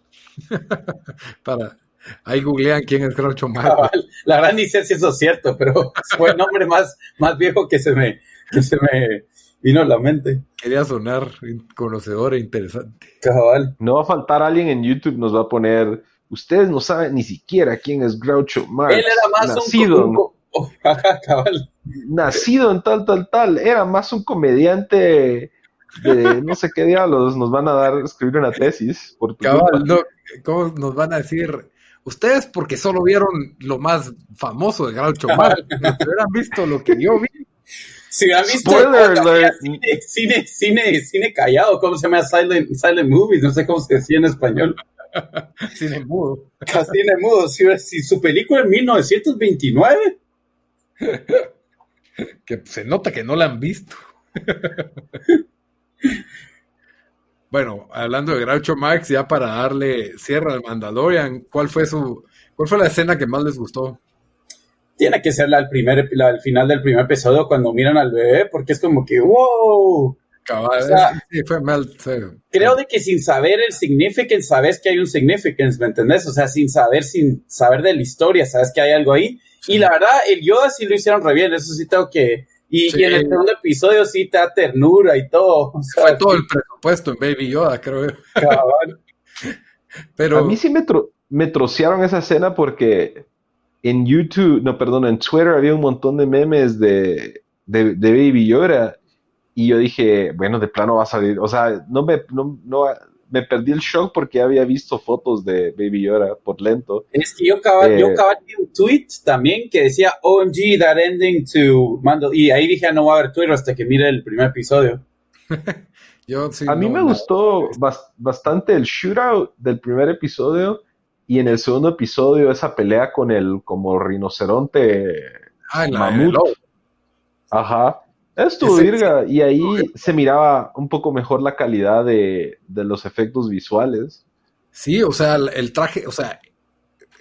*laughs* Para, ahí googlean quién es Groucho Marx. Cabal. La verdad ni sé si eso es cierto, pero *laughs* fue el nombre más, más viejo que se me, que se me vino a la mente. Quería sonar conocedor e interesante. Cabal. No va a faltar alguien en YouTube, nos va a poner. Ustedes no saben ni siquiera quién es Groucho Marx. Él era más un- nacido, un, co- *laughs* oh, ajá, cabal. nacido en tal, tal, tal. Era más un comediante de no sé qué diablos. Nos van a dar escribir una tesis. Por tu Cabal, no, ¿cómo nos van a decir? Ustedes porque solo vieron lo más famoso de Groucho *laughs* Marx. Si hubieran visto lo que yo vi. Si han visto Spoiler cine, cine, cine, cine callado, ¿cómo se llama? Silent, silent movies, no sé cómo se decía en español. *laughs* Cine mudo. Cine mudo, si, si su película en 1929, *laughs* Que se nota que no la han visto. Bueno, hablando de Groucho Marx, ya para darle cierre al Mandalorian, ¿cuál fue su, cuál fue la escena que más les gustó? tiene que ser la, al primer, la, al final del primer episodio cuando miran al bebé, porque es como que, wow. Cabal, O sea, sí, fue mal. Creo de que sin saber el significance, sabes que hay un significance, ¿me entendés? O sea, sin saber, sin saber de la historia, sabes que hay algo ahí. Y la verdad, el Yoda sí lo hicieron re bien, eso sí tengo que... Y, Sí. y en el segundo episodio sí te da ternura y todo. O sea, Fue todo el presupuesto en Baby Yoda, creo yo. cabal. *laughs* Pero A mí sí me, tro- me trocearon esa escena porque en YouTube, no, perdón, en Twitter había un montón de memes de, de, de Baby Yoda y yo dije, bueno, de plano va a salir. O sea, no me, no, no- me perdí el shock porque ya había visto fotos de Baby Yoda por lento. Es que yo cabal, Eh, vi un tweet también que decía OMG, that ending to Mando. Y ahí dije, "Ah, no va a haber Twitter hasta que mire el primer episodio. *laughs* yo sí. A mí no, me no. gustó bas- bastante el shootout del primer episodio y en el segundo episodio esa pelea con el como rinoceronte Ah, en la- mamut. en el lobo. Ajá. Estuvo virga y ahí se miraba un poco mejor la calidad de, de los efectos visuales. Sí, o sea, el, el traje, o sea,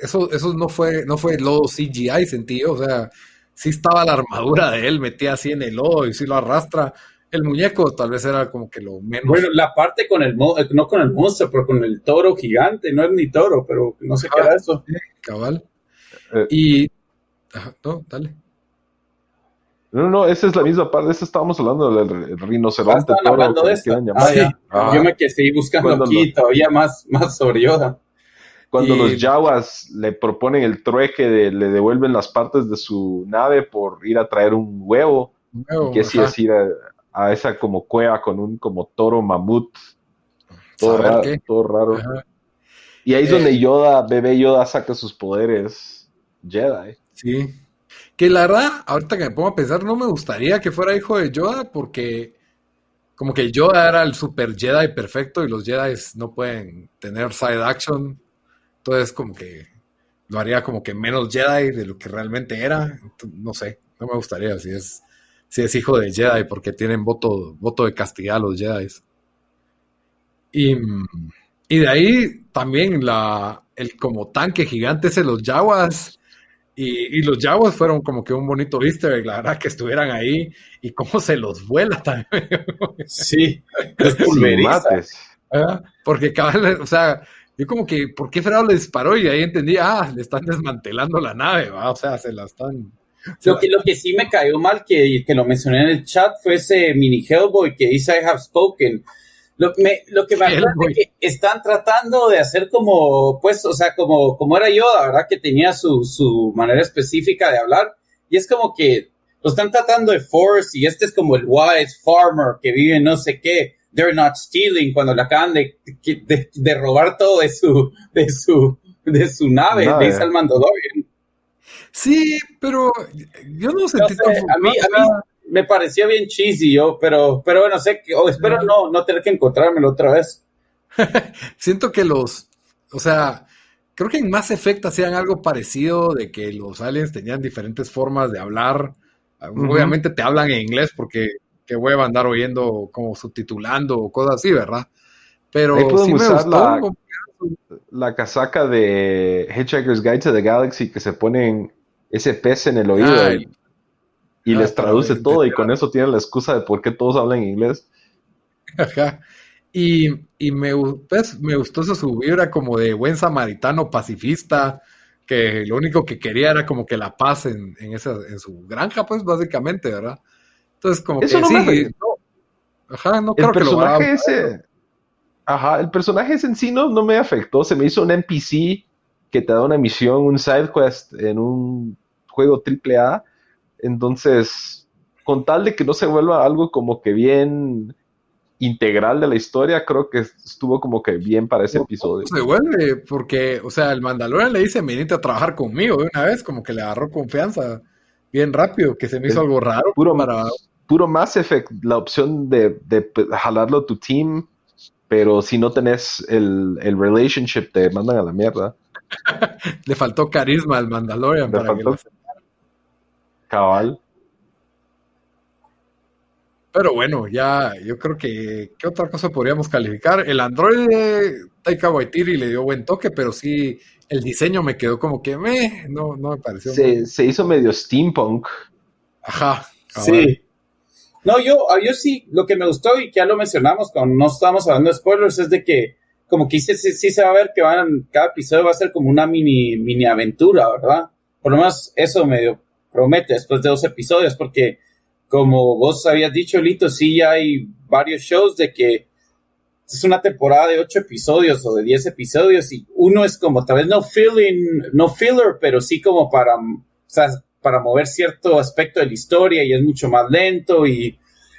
eso, eso no fue, no fue lodo CGI, sentí yo, o sea, sí estaba la armadura de él metida así en el lodo y sí lo arrastra. El muñeco tal vez era como que lo menos. Bueno, la parte con el, mo- eh, no con el monstruo, pero con el toro gigante, no es ni toro, pero no sé qué era eso. cabal. Eh. Y. Ajá, no, dale. No, no, esa es la misma parte. Esa estábamos hablando del Ah, rinoceronte estaban toro, de esto. quieran Ah. Ajá. Yo me quedé seguí buscando aquí lo- todavía más, más sobre Yoda. Cuando Y- los Jawas le proponen el trueque de le devuelven las partes de su nave por ir a traer un huevo, Nuevo, que sí ajá. es ir a, a esa como cueva con un como toro mamut, todo, raro, qué. todo raro. Ajá. Y ahí es Eh. donde Yoda, bebé Yoda saca sus poderes Jedi. Sí. Que la verdad, ahorita que me pongo a pensar, no me gustaría que fuera hijo de Yoda porque como que Yoda era el super Jedi perfecto y los Jedi no pueden tener side action. Entonces como que lo haría como que menos Jedi de lo que realmente era. No sé, no me gustaría si es, si es hijo de Jedi porque tienen voto, voto de castidad los Jedi. Y, y de ahí también la, el como tanque gigante ese los Jawas y, los Jaguars fueron como que un bonito easter la verdad, que estuvieran ahí y cómo se los vuela también. Sí, es Porque cada o sea, yo como que, ¿por qué Fredo le disparó? Y ahí entendí, ah, le están desmantelando la nave, ¿va? O sea, se la están... Lo que, lo que sí me cayó mal, que, que lo mencioné en el chat, fue ese mini Hellboy que dice I have spoken lo, lo que me es que están tratando de hacer como, pues, o sea, como, como era yo, la verdad que tenía su, su manera específica de hablar. Y es como que lo están tratando de force y este es como el wise farmer que vive no sé qué. They're not stealing cuando le acaban de, de, robar todo de su, de su, de su nave, de dice Sí, pero yo no sentí a mí, a mí, me parecía bien cheesy yo, pero, pero bueno, sé que, espero no, no tener que encontrármelo otra vez. *laughs* Siento que los, o sea, creo que en Mass Effect hacían algo parecido de que los aliens tenían diferentes formas de hablar. Obviamente te hablan en inglés porque qué a andar oyendo como subtitulando o cosas así, ¿verdad? Pero sí me gustó, la, la, casaca de Hitchhiker's Guide to the Galaxy que se ponen ese pez en el oído y ah, les traduce todo y con eso tienen la excusa de por qué todos hablan inglés. Ajá. Y, me, pues, me gustó su vibra como de buen samaritano pacifista, que lo único que quería era como que la paz en, en, esa, en su granja, pues básicamente, ¿verdad? Entonces, como que sí, ajá, no creo que lo ese, Ajá, el personaje ese en sí no, no me afectó, se me hizo un NPC que te da una misión, un side quest en un juego triple A entonces, con tal de que no se vuelva algo como que bien integral de la historia, creo que estuvo como que bien para ese episodio. se vuelve, porque, o sea, el Mandalorian le dice, venite a trabajar conmigo de una vez, como que le agarró confianza bien rápido, que se me hizo algo raro. Puro, para... puro Mass Effect, la opción de, de jalarlo a tu team, pero si no tenés el, el relationship, te mandan a la mierda. *laughs* le faltó carisma al Mandalorian para que Cabal. Pero bueno, ya yo creo que ¿qué otra cosa podríamos calificar? El Android de Taika Waititi le dio buen toque, pero sí el diseño me quedó como que me no, no me pareció. Se, hizo medio steampunk. Ajá. Sí. No, yo, yo sí, lo que me gustó y que ya lo mencionamos cuando no estábamos hablando de spoilers es de que como que sí, sí, se va a ver que van, cada episodio va a ser como una mini, mini aventura, ¿verdad? Por lo menos eso me dio promete después de dos episodios, porque como vos habías dicho, Lito, sí hay varios shows de que es una temporada de ocho episodios o de diez episodios y uno es como tal vez no feeling, no filler, pero sí como para, para mover cierto aspecto de la historia y es mucho más lento y,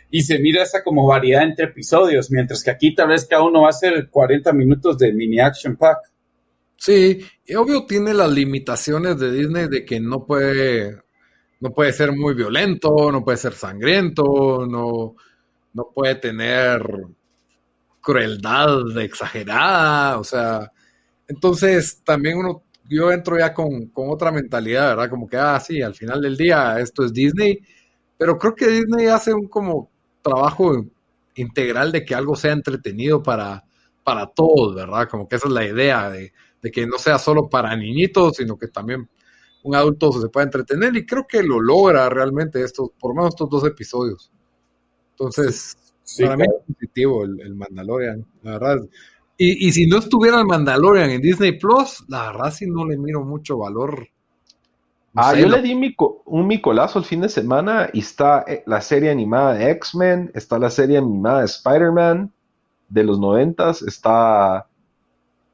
y se mira esa como variedad entre episodios, mientras que aquí tal vez cada uno va a ser 40 minutos de mini action pack. Sí, y obvio tiene las limitaciones de Disney de que no puede no puede ser muy violento, no puede ser sangriento, no, no puede tener crueldad exagerada, o sea, entonces también uno, yo entro ya con, otra mentalidad, ¿verdad? Como que, ah, sí, al final del día esto es Disney, pero creo que Disney hace un como trabajo integral de que algo sea entretenido para, para todos, ¿verdad? Como que esa es la idea de, de que no sea solo para niñitos, sino que también un adulto se puede entretener y creo que lo logra realmente esto, por lo menos estos dos episodios. Entonces, para mí es positivo el, Mandalorian, la verdad. Y, y, si no estuviera el Mandalorian en Disney Plus, la verdad sí no le miro mucho valor. ah, yo le di un micolazo el fin de semana y está eh, la serie animada de X-Men, está la serie animada de Spider-Man de los noventas, está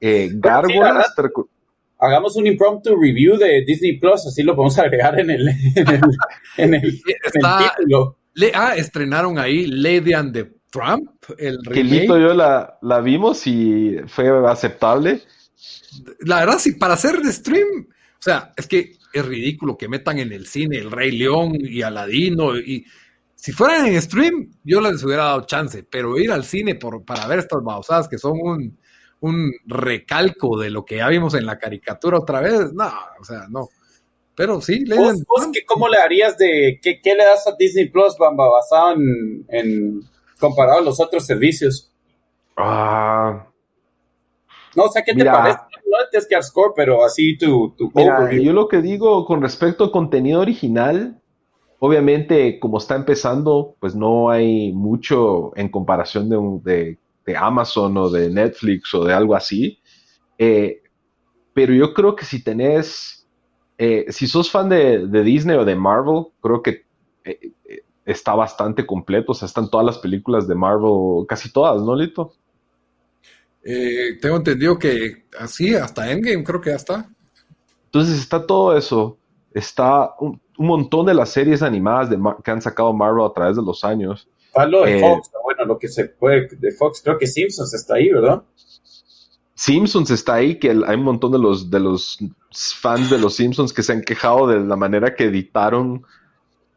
eh, *laughs* Gárgolas, hagamos un impromptu review de Disney Plus, así lo podemos *laughs* agregar en el, en el, título. Le, ah, estrenaron ahí Lady and the Trump, el remake. yo la, la vimos y fue aceptable. La verdad, sí, para hacer de stream, o sea, es que es ridículo que metan en el cine El Rey León y Aladino y si fueran en stream, yo les hubiera dado chance, pero ir al cine por, para ver estas babosadas que son un, un recalco de lo que ya vimos en la caricatura otra vez, no, o sea, no. Pero sí, le ¿Vos, ¿Cómo le harías de qué, qué, le das a Disney Plus, Bamba, basado en, en comparado a los otros servicios? Ah. No, o sea, ¿qué te parece? No es que score, pero así tu, tu Yo lo que digo con respecto a contenido original, Obviamente, como está empezando, pues no hay mucho en comparación de, de, Amazon o de Netflix o de algo así. Eh, pero yo creo que si tenés, eh, si sos fan de, Disney o de Marvel, creo que eh, está bastante completo. O sea, están todas las películas de Marvel, casi todas, ¿no, Lito? tengo entendido que así, hasta Endgame creo que ya está. Entonces está todo eso. Está un, un montón de las series animadas de que han sacado Marvel a través de los años. De eh, Fox, bueno, lo que se puede de Fox, creo que Simpsons está ahí, ¿verdad? Simpsons está ahí, que hay un montón de los, de los fans de los Simpsons que se han quejado de la manera que editaron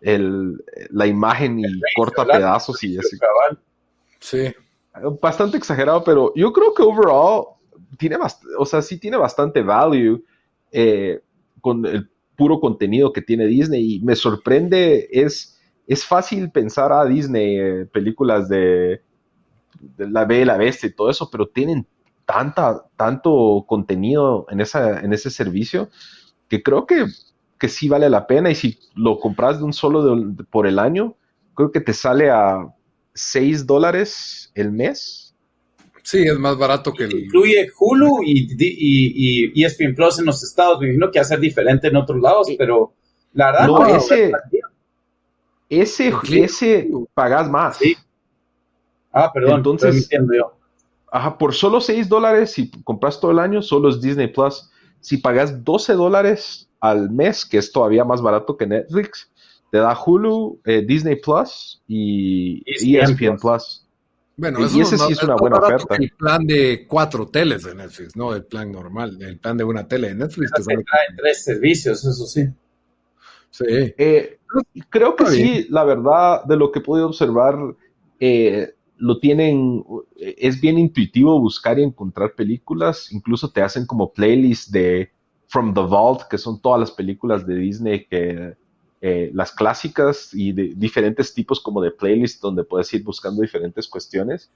el, la imagen y corta pedazos y así. Sí. Bastante exagerado, pero yo creo que overall tiene o sea, sí tiene bastante value eh, con el puro contenido que tiene Disney y me sorprende, es, es fácil pensar a Disney, eh, películas de, La B, La Bestia y todo eso, pero tienen tanta, tanto contenido en, esa, en ese servicio que creo que, que sí vale la pena. Y si lo compras de un solo por el año, creo que te sale a 6 dólares el mes. Sí, es más barato que el... Incluye Hulu y, y, y, ESPN Plus en los estados. Me imagino que va a ser diferente en otros lados, pero la verdad... No, ese, ese, ese pagas más. Sí. Ah, perdón, entonces... Yo. Ajá, por solo 6 dólares, si compras todo el año, solo es Disney Plus. Si pagas 12 dólares al mes, que es todavía más barato que Netflix, te da Hulu, eh, Disney Plus y ESPN, Plus. Bueno, y ese sí es una buena oferta. El plan de cuatro teles de Netflix, no el plan normal, el plan de una tele de Netflix. Que trae tres servicios, eso sí. Sí. Eh, creo que sí, la verdad, de lo que he podido observar, eh, lo tienen, es bien intuitivo buscar y encontrar películas, incluso te hacen como playlists de From the Vault, que son todas las películas de Disney que eh, las clásicas y de diferentes tipos como de playlist donde puedes ir buscando diferentes cuestiones.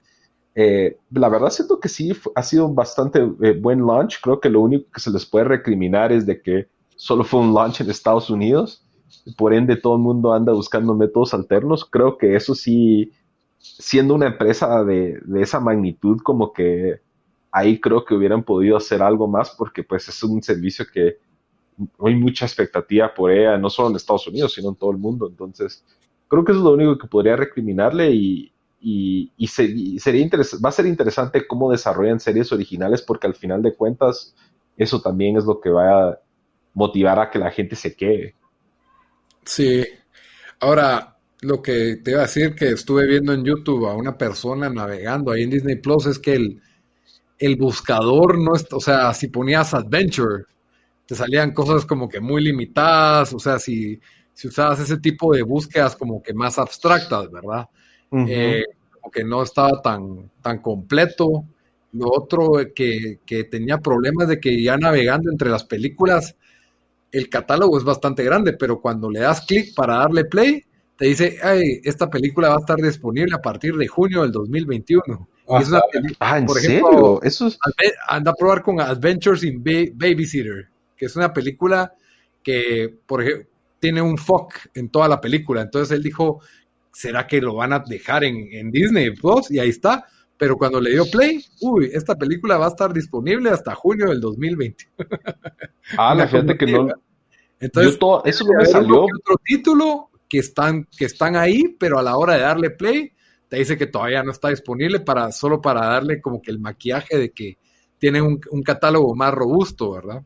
Eh, la verdad siento que sí ha sido bastante eh, buen launch. Creo que lo único que se les puede recriminar es de que solo fue un launch en Estados Unidos. Por ende, todo el mundo anda buscando métodos alternos. Creo que eso sí, siendo una empresa de, de esa magnitud, como que ahí creo que hubieran podido hacer algo más porque pues es un servicio que hay mucha expectativa por ella, no solo en Estados Unidos, sino en todo el mundo. Entonces, creo que eso es lo único que podría recriminarle y, sería va a ser interesante cómo desarrollan series originales porque al final de cuentas eso también es lo que va a motivar a que la gente se quede. Sí. Ahora, lo que te iba a decir que estuve viendo en YouTube a una persona navegando ahí en Disney Plus es que el, el buscador no es, o sea, si ponías Adventure, te salían cosas como que muy limitadas, o sea, si, si usabas ese tipo de búsquedas como que más abstractas, ¿verdad? Eh, como que no estaba tan, tan completo. Lo otro que, que tenía problemas de que ya navegando entre las películas, el catálogo es bastante grande, pero cuando le das clic para darle play, te dice, ay, esta película va a estar disponible a partir de junio del 2021. es una ah, ¿en por ejemplo, Eso anda a probar con Adventures in Babysitter que es una película que, por ejemplo, tiene un fuck en toda la película. Entonces él dijo, ¿será que lo van a dejar en, Disney Plus? Y ahí está. Pero cuando le dio play, uy, esta película va a estar disponible hasta junio del 2020. Ah, la *laughs* gente que no. Entonces, eso no me salió. Otro título que están, que están ahí, pero a la hora de darle play, te dice que todavía no está disponible para, solo para darle como que el maquillaje de que tiene un, un catálogo más robusto, ¿verdad?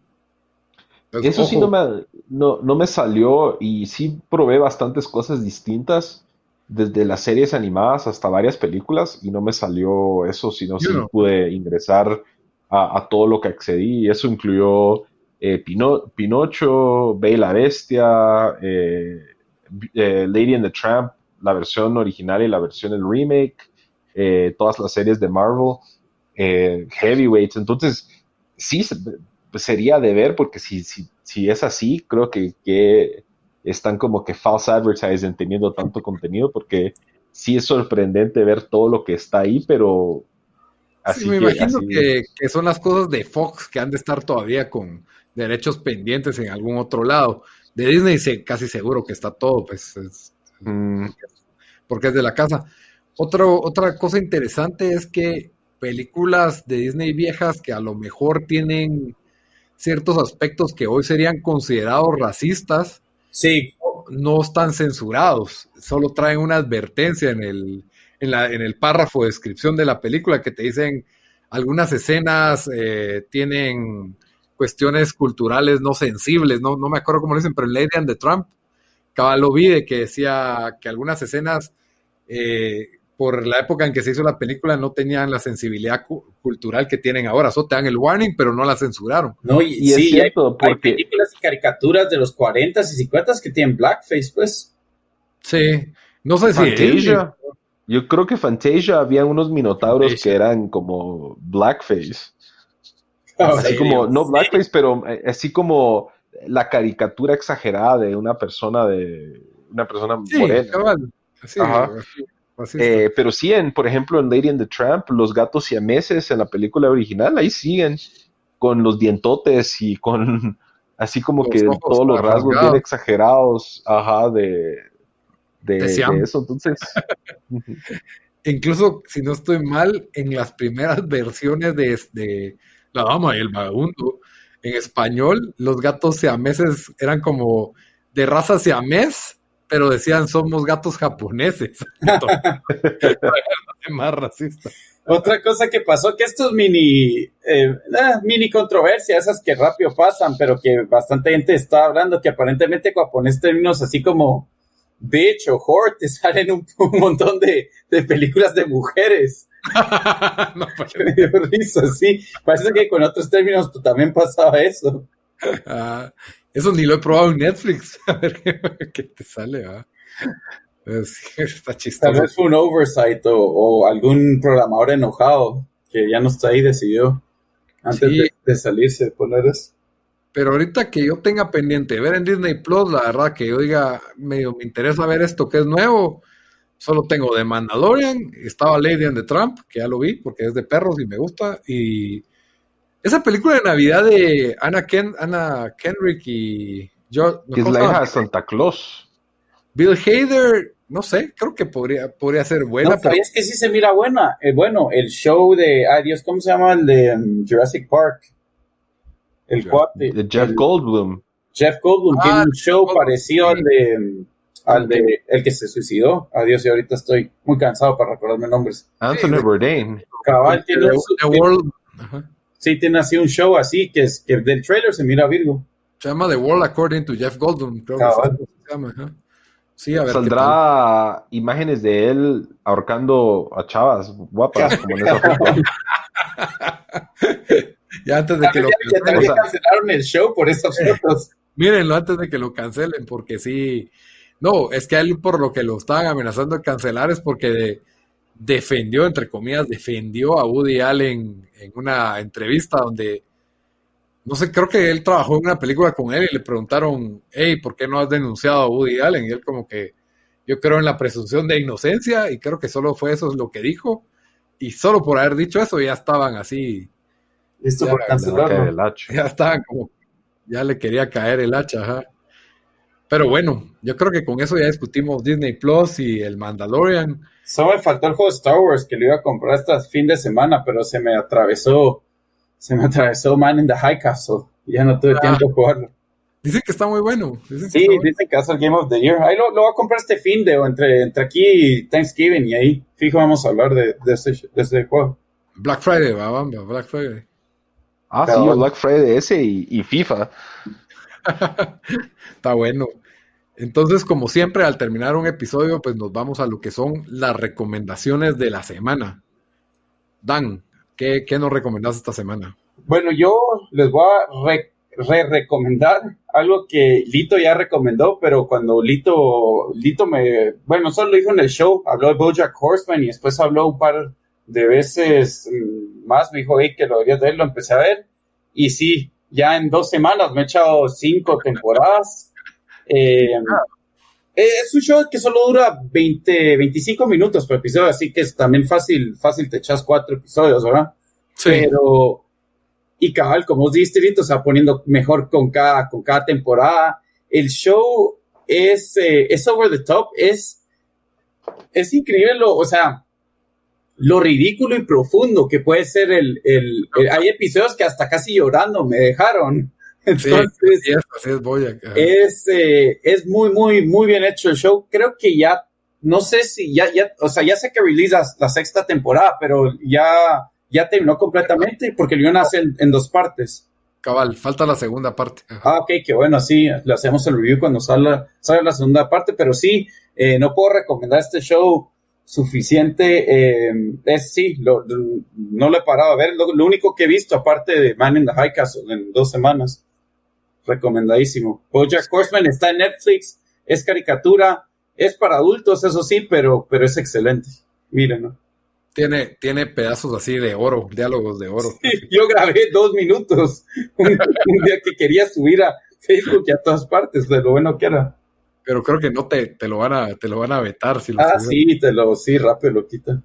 Eso sí no me, no, me salió y sí probé bastantes cosas distintas, desde las series animadas hasta varias películas, y no me salió eso, sino sí pude ingresar a, todo lo que accedí, y eso incluyó eh, Pinocho, Bella la Bestia, eh, eh, Lady and the Tramp, la versión original y la versión del remake, todas las series de Marvel, Heavyweights. Entonces, sí, sería de ver, porque si, si, si es así, creo que, que están como que false advertising teniendo tanto contenido, porque sí es sorprendente ver todo lo que está ahí, pero Así me imagino que, son las cosas de Fox que han de estar todavía con derechos pendientes en algún otro lado. De Disney sé, casi seguro que está todo, pues, mm. porque es de la casa. otra cosa interesante es que películas de Disney viejas que a lo mejor tienen ciertos aspectos que hoy serían considerados racistas, sí. no están censurados, solo traen una advertencia en el, en, el párrafo de descripción de la película que te dicen algunas escenas eh, tienen cuestiones culturales no sensibles, no, no me acuerdo cómo lo dicen, pero en Lady and the Trump, lo vi de que decía que algunas escenas, eh, por la época en que se hizo la película, no tenían la sensibilidad cultural que tienen ahora. Solo te dan el warning, pero no la censuraron. No, y, sí, hay, películas y caricaturas de los 40 y 50 que tienen blackface, pues. Sí, no sé si... Yo creo que Fantasia había unos minotauros que eran como blackface. Ah, así como, no blackface, pero eh, así como la caricatura exagerada de una persona de una persona morena. Eh, pero sí, en, por ejemplo, en Lady and the Tramp, los gatos siameses en la película original, ahí siguen con los dientotes y con *laughs* así como que todos los rasgos bien exagerados, ajá, de, de, eso. Entonces, *laughs* incluso si no estoy mal, en las primeras *laughs* versiones de, La Dama y el Vagabundo, en español, los gatos siameses eran como de raza siamés, pero decían somos gatos japoneses. *laughs* *laughs* más racista. Otra cosa que pasó, que estos mini, eh, ah, mini controversias, esas que rápido pasan, pero que bastante gente está hablando, que aparentemente japonés términos así como bitch o whore te *laughs* salen un, montón de, películas de mujeres. no, me dio risa, sí. Parece que con otros términos pues, también pasaba eso. Ah, eso ni lo he probado en Netflix. *laughs* A ver qué, te sale, está chistoso. Tal vez fue un oversight o, algún programador enojado que ya no está ahí decidió antes de, de, salirse poner eso. Pero ahorita que yo tenga pendiente ver en Disney Plus, la verdad que yo diga, medio me interesa ver esto que es nuevo. Solo tengo The Mandalorian, estaba Lady and the Trump, que ya lo vi porque es de perros y me gusta. Y esa película de Navidad de Anna, Ken, Anna Kendrick y yo. Que es la hija de Santa Claus. Bill Hader, no sé, creo que podría, podría ser buena. No, pero es que sí se mira buena. Eh, bueno, el show de, ay Dios, ¿cómo se llama? El de um, Jurassic Park el cuate. De Jeff Goldblum. Jeff Goldblum tiene ah, un show parecido al de al de el que se suicidó. Adiós, y ahorita estoy muy cansado para recordarme nombres. Anthony Bourdain. Cabal tiene un, Sí, tiene así un show así que es que del trailer se mira Virgo. Se llama The World According to Jeff Goldblum, creo Cabal. que se llama. Sí, a ver, Saldrá imágenes de él ahorcando a chavas guapas como en esa *laughs* foto. *laughs* ya antes de que lo cancelen. cancelaron el show por esas fotos. Mírenlo antes de que lo cancelen, porque sí. No, es que él por lo que lo estaban amenazando de cancelar es porque defendió, entre comillas, defendió a Woody Allen en una entrevista donde, no sé, creo que él trabajó en una película con él y le preguntaron, hey, ¿por qué no has denunciado a Woody Allen? Y él como que, yo creo en la presunción de inocencia y creo que solo fue eso lo que dijo. Y solo por haber dicho eso ya estaban así Listo por cancelarlo. Ya estaban como, ya le quería caer el hacha, ajá. Pero bueno, yo creo que con eso ya discutimos Disney Plus y el Mandalorian. Solo me faltó el juego de Star Wars que lo iba a comprar este fin de semana, pero se me atravesó, se me atravesó Man in the High Castle y ya no tuve ah. tiempo de jugarlo. Dicen que está muy bueno. sí, dicen que es el Game of the Year. Ahí lo, voy a comprar este fin de, o entre, entre aquí y Thanksgiving, y ahí fijo vamos a hablar de, de, este, juego. Black Friday, va, va, Black Friday. Ah, sí, Black Friday ese y, FIFA. *laughs* Está bueno. Entonces, como siempre, al terminar un episodio, pues nos vamos a lo que son las recomendaciones de la semana. Dan, ¿qué, nos recomendás esta semana? Bueno, yo les voy a re-recomendar algo que Lito ya recomendó, pero cuando Lito, Lito me, bueno, solo lo dijo en el show, habló de Bojack Horseman y después habló un par de veces mm, más, me dijo, hey, que lo deberías ver, lo empecé a ver, y sí, ya en dos semanas me he echado cinco temporadas. Eh, es un show que solo dura 20, 25 minutos por episodio, así que es también fácil, fácil te echas cuatro episodios, ¿verdad? Sí. Pero, y cabal, como os dijiste, se va poniendo mejor con cada, con cada temporada. El show es, eh, es over the top, es, es increíble, lo, o sea, lo ridículo y profundo que puede ser el, el, hay episodios que hasta casi llorando me dejaron. Entonces, es, eh, es, muy, muy, muy bien hecho el show. Creo que ya, no sé si ya, ya, o sea, ya sé que release la, sexta temporada, pero ya, ya terminó completamente porque lo iban a hacer en, dos partes. Cabal, falta la segunda parte. Ah, ok, qué bueno, sí, lo hacemos el review cuando salga, salga la segunda parte, pero sí, eh, no puedo recomendar este show suficiente. Eh, es sí, lo, no lo he parado a ver. Lo, único que he visto, aparte de Man in the High Castle en dos semanas, recomendadísimo. Bojack Horseman está en Netflix, es caricatura, es para adultos, eso sí, pero, pero es excelente. Miren, Tiene, tiene pedazos así de oro, diálogos de oro. yo grabé dos minutos *laughs* un, día que quería subir a Facebook y a todas partes, de lo bueno que era. Pero creo que no te, te lo van a, te lo van a vetar si lo Ah, sí, te lo, sí, rápido lo quitan.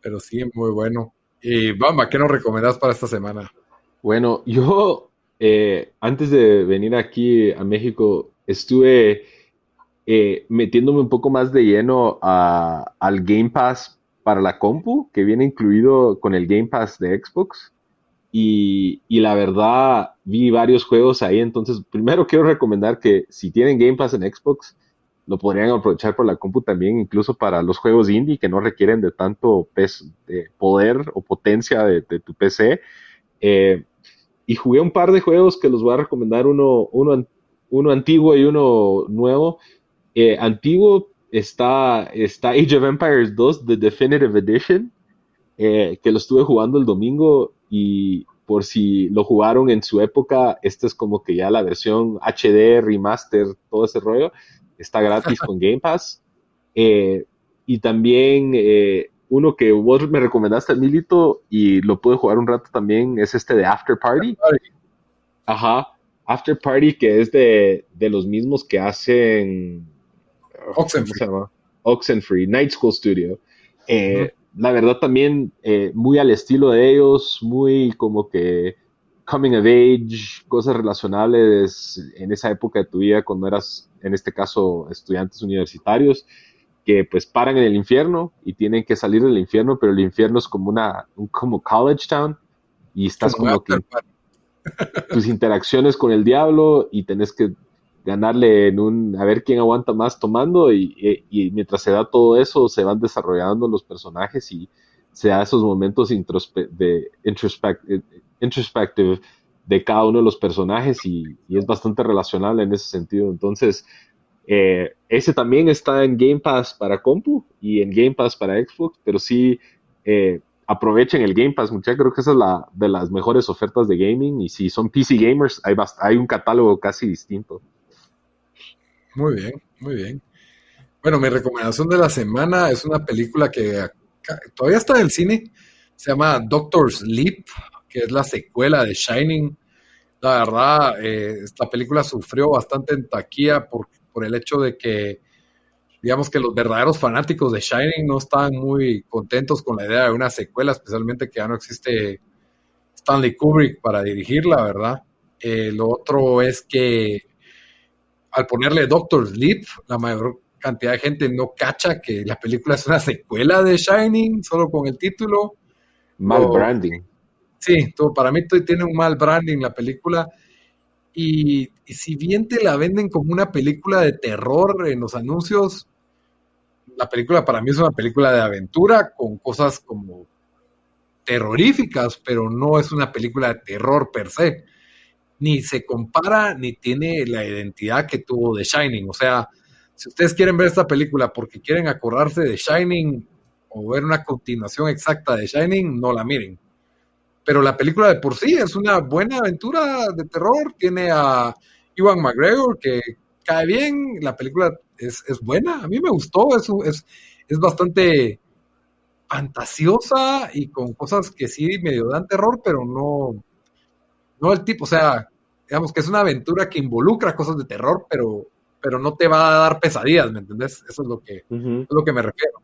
Pero sí, muy bueno. Y Bamba, ¿qué nos recomendás para esta semana? Bueno, yo eh, antes de venir aquí a México, estuve eh, metiéndome un poco más de lleno al Game Pass para la compu, que viene incluido con el Game Pass de Xbox. Y, la verdad, vi varios juegos ahí. Entonces, primero quiero recomendar que si tienen Game Pass en Xbox, lo podrían aprovechar por la compu también, incluso para los juegos indie que no requieren de tanto de poder o potencia de, tu PC. Eh, y jugué un par de juegos que los voy a recomendar, uno, uno, uno antiguo y uno nuevo. Eh, antiguo está, está Age of Empires 2, The Definitive Edition, eh, que lo estuve jugando el domingo y por si lo jugaron en su época, esta es como que ya la versión HD, remaster, todo ese rollo, está gratis *laughs* con Game Pass. Eh, y también uno que vos me recomendaste, Milito, y lo pude jugar un rato también, es este de After Party. Ajá, After Party, que es de, los mismos que hacen... Oxenfree. Oxenfree, Night School Studio. Eh, la verdad también eh, muy al estilo de ellos, muy como que coming of age, cosas relacionables en esa época de tu vida cuando eras, en este caso, estudiantes universitarios que pues paran en el infierno y tienen que salir del infierno, pero el infierno es como una, como college town y estás como, que *laughs* tus interacciones con el diablo y tenés que ganarle en un, a ver quién aguanta más tomando y, mientras se da todo eso se van desarrollando los personajes y se da esos momentos de introspective de cada uno de los personajes y, y, es bastante relacionable en ese sentido. Entonces, eh, ese también está en Game Pass para compu y en Game Pass para Xbox, pero sí eh, aprovechen el Game Pass, muchachos. Creo que esa es la de las mejores ofertas de gaming. Y si son PC gamers, hay, hay un catálogo casi distinto. Muy bien, muy bien. Bueno, mi recomendación de la semana es una película que todavía está en el cine. Se llama Doctor Sleep, que es la secuela de Shining. La verdad, eh, esta película sufrió bastante en taquilla porque por el hecho de que, digamos que los verdaderos fanáticos de Shining no están muy contentos con la idea de una secuela, especialmente que ya no existe Stanley Kubrick para dirigirla, ¿verdad? Eh, lo otro es que al ponerle Doctor Sleep, la mayor cantidad de gente no cacha que la película es una secuela de Shining, solo con el título. Mal branding. Sí, todo, para mí tiene un mal branding la película. Y, si bien te la venden como una película de terror en los anuncios, la película para mí es una película de aventura con cosas como terroríficas, pero no es una película de terror per se. Ni se compara ni tiene la identidad que tuvo The Shining. O sea, si ustedes quieren ver esta película porque quieren acordarse de Shining o ver una continuación exacta de Shining, no la miren. Pero la película de por sí es una buena aventura de terror. Tiene a Iwan McGregor que cae bien, la película es, buena, a mí me gustó, es, es, es bastante fantasiosa y con cosas que sí medio dan terror, pero no, no el tipo, o sea, digamos que es una aventura que involucra cosas de terror, pero, pero no te va a dar pesadillas, ¿me entendés? Eso es lo que, es lo que me refiero.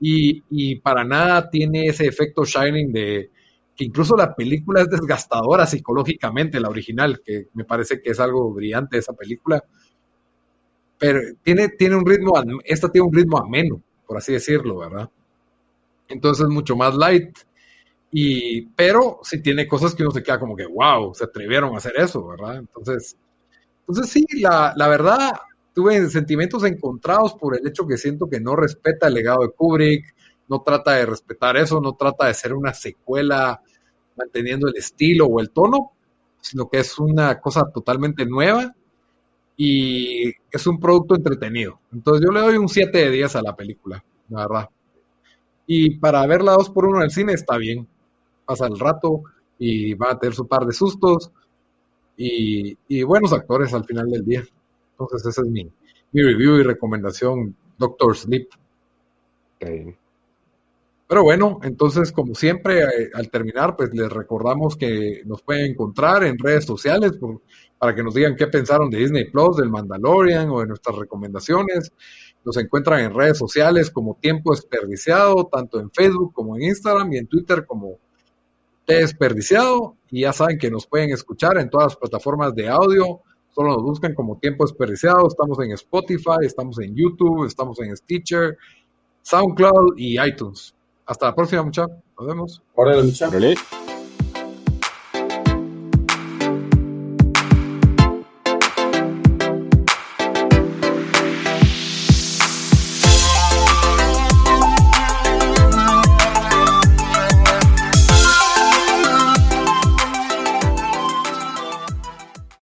Y, y, para nada tiene ese efecto Shining de que incluso la película es desgastadora psicológicamente, la original, que me parece que es algo brillante esa película. Pero tiene, tiene un ritmo, esta tiene un ritmo ameno, por así decirlo, ¿verdad? Entonces es mucho más light. Y, pero sí tiene cosas que uno se queda como que, wow, se atrevieron a hacer eso, ¿verdad? Entonces, entonces sí, la, la verdad, tuve sentimientos encontrados por el hecho que siento que no respeta el legado de Kubrick, no trata de respetar eso, no trata de ser una secuela manteniendo el estilo o el tono, sino que es una cosa totalmente nueva y es un producto entretenido. Entonces yo le doy un 7 de 10 a la película, la verdad. Y para verla 2 por 1 en el cine está bien. Pasa el rato y va a tener su par de sustos y, buenos actores al final del día. Entonces ese es mi, review y recomendación, Doctor Sleep. Pero bueno, entonces como siempre, eh, al terminar, pues les recordamos que nos pueden encontrar en redes sociales para que nos digan qué pensaron de Disney Plus, del Mandalorian o de nuestras recomendaciones. Nos encuentran en redes sociales como Tiempo Desperdiciado, tanto en Facebook como en Instagram y en Twitter como Desperdiciado. Y ya saben que nos pueden escuchar en todas las plataformas de audio. Solo nos buscan como Tiempo Desperdiciado. Estamos en Spotify, estamos en YouTube, estamos en Stitcher, SoundCloud y iTunes. Hasta la próxima, muchachos. Nos vemos. Órale, muchachos.